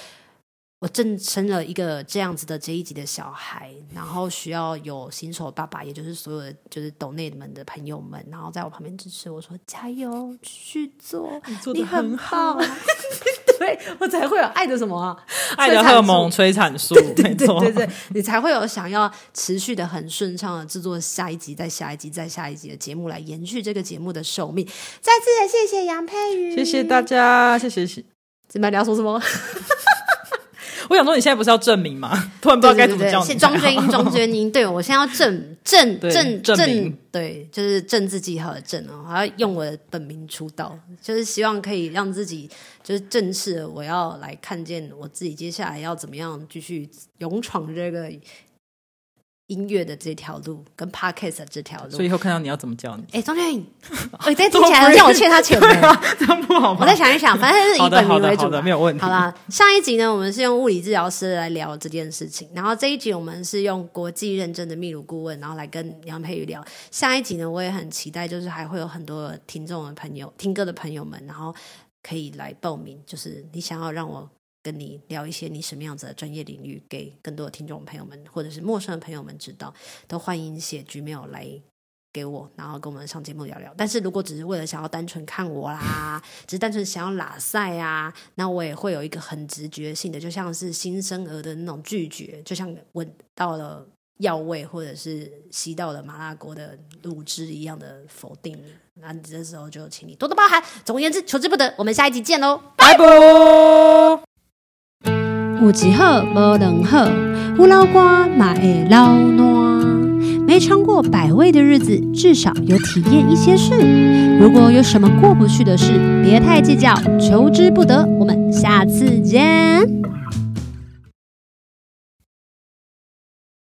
我正生了一个这样子的这一级的小孩，然后需要有新手爸爸，也就是所有的就是懂内们的朋友们，然后在我旁边支持我说加油，去做，你做得很好，对我才会有爱的什么、啊、爱的荷尔蒙催产素，对对对对对，你才会有想要持续的很顺畅的制作下一集、再下一集、再下一集的节目来延续这个节目的寿命。再次的谢谢杨佩瑜，谢谢大家，谢谢。怎么你要说什么？我想说，你现在不是要证明吗？突然不知道该怎么叫你。庄娟英，庄娟英，对我现在要证证证证，对，就是正字记号的正哦，我要用我的本名出道，就是希望可以让自己就是正式的，我要来看见我自己接下来要怎么样继续勇闯这个。音乐的这条路跟 Podcast 的这条路，所以以后看到你要怎么叫你？哎，庄俊，我再听起来让我欠他钱的，这样不好吗？我再想一想，反正是以本名为主，好的，没有问题。好啦，上一集呢，我们是用物理治疗师来聊这件事情，然后这一集我们是用国际认证的秘鲁顾问，然后来跟杨佩瑜聊。下一集呢，我也很期待，就是还会有很多听众的朋友、听歌的朋友们，然后可以来报名，就是你想要让我。跟你聊一些你什么样子的专业领域，给更多的听众朋友们或者是陌生的朋友们知道，都欢迎写 Gmail 来给我，然后跟我们上节目聊聊。但是如果只是为了想要单纯看我啦，只是单纯想要拉赛啊，那我也会有一个很直觉性的，就像是新生儿的那种拒绝，就像闻到了药味或者是吸到了麻辣锅的卤汁一样的否定。那你这时候就请你多多包涵。总而言之，求之不得。我们下一集见喽，拜拜。有一好无两好，有老瓜嘛会老烂。没尝过百味的日子，至少有体验一些事。如果有什么过不去的事，别太计较，求之不得。我们下次见。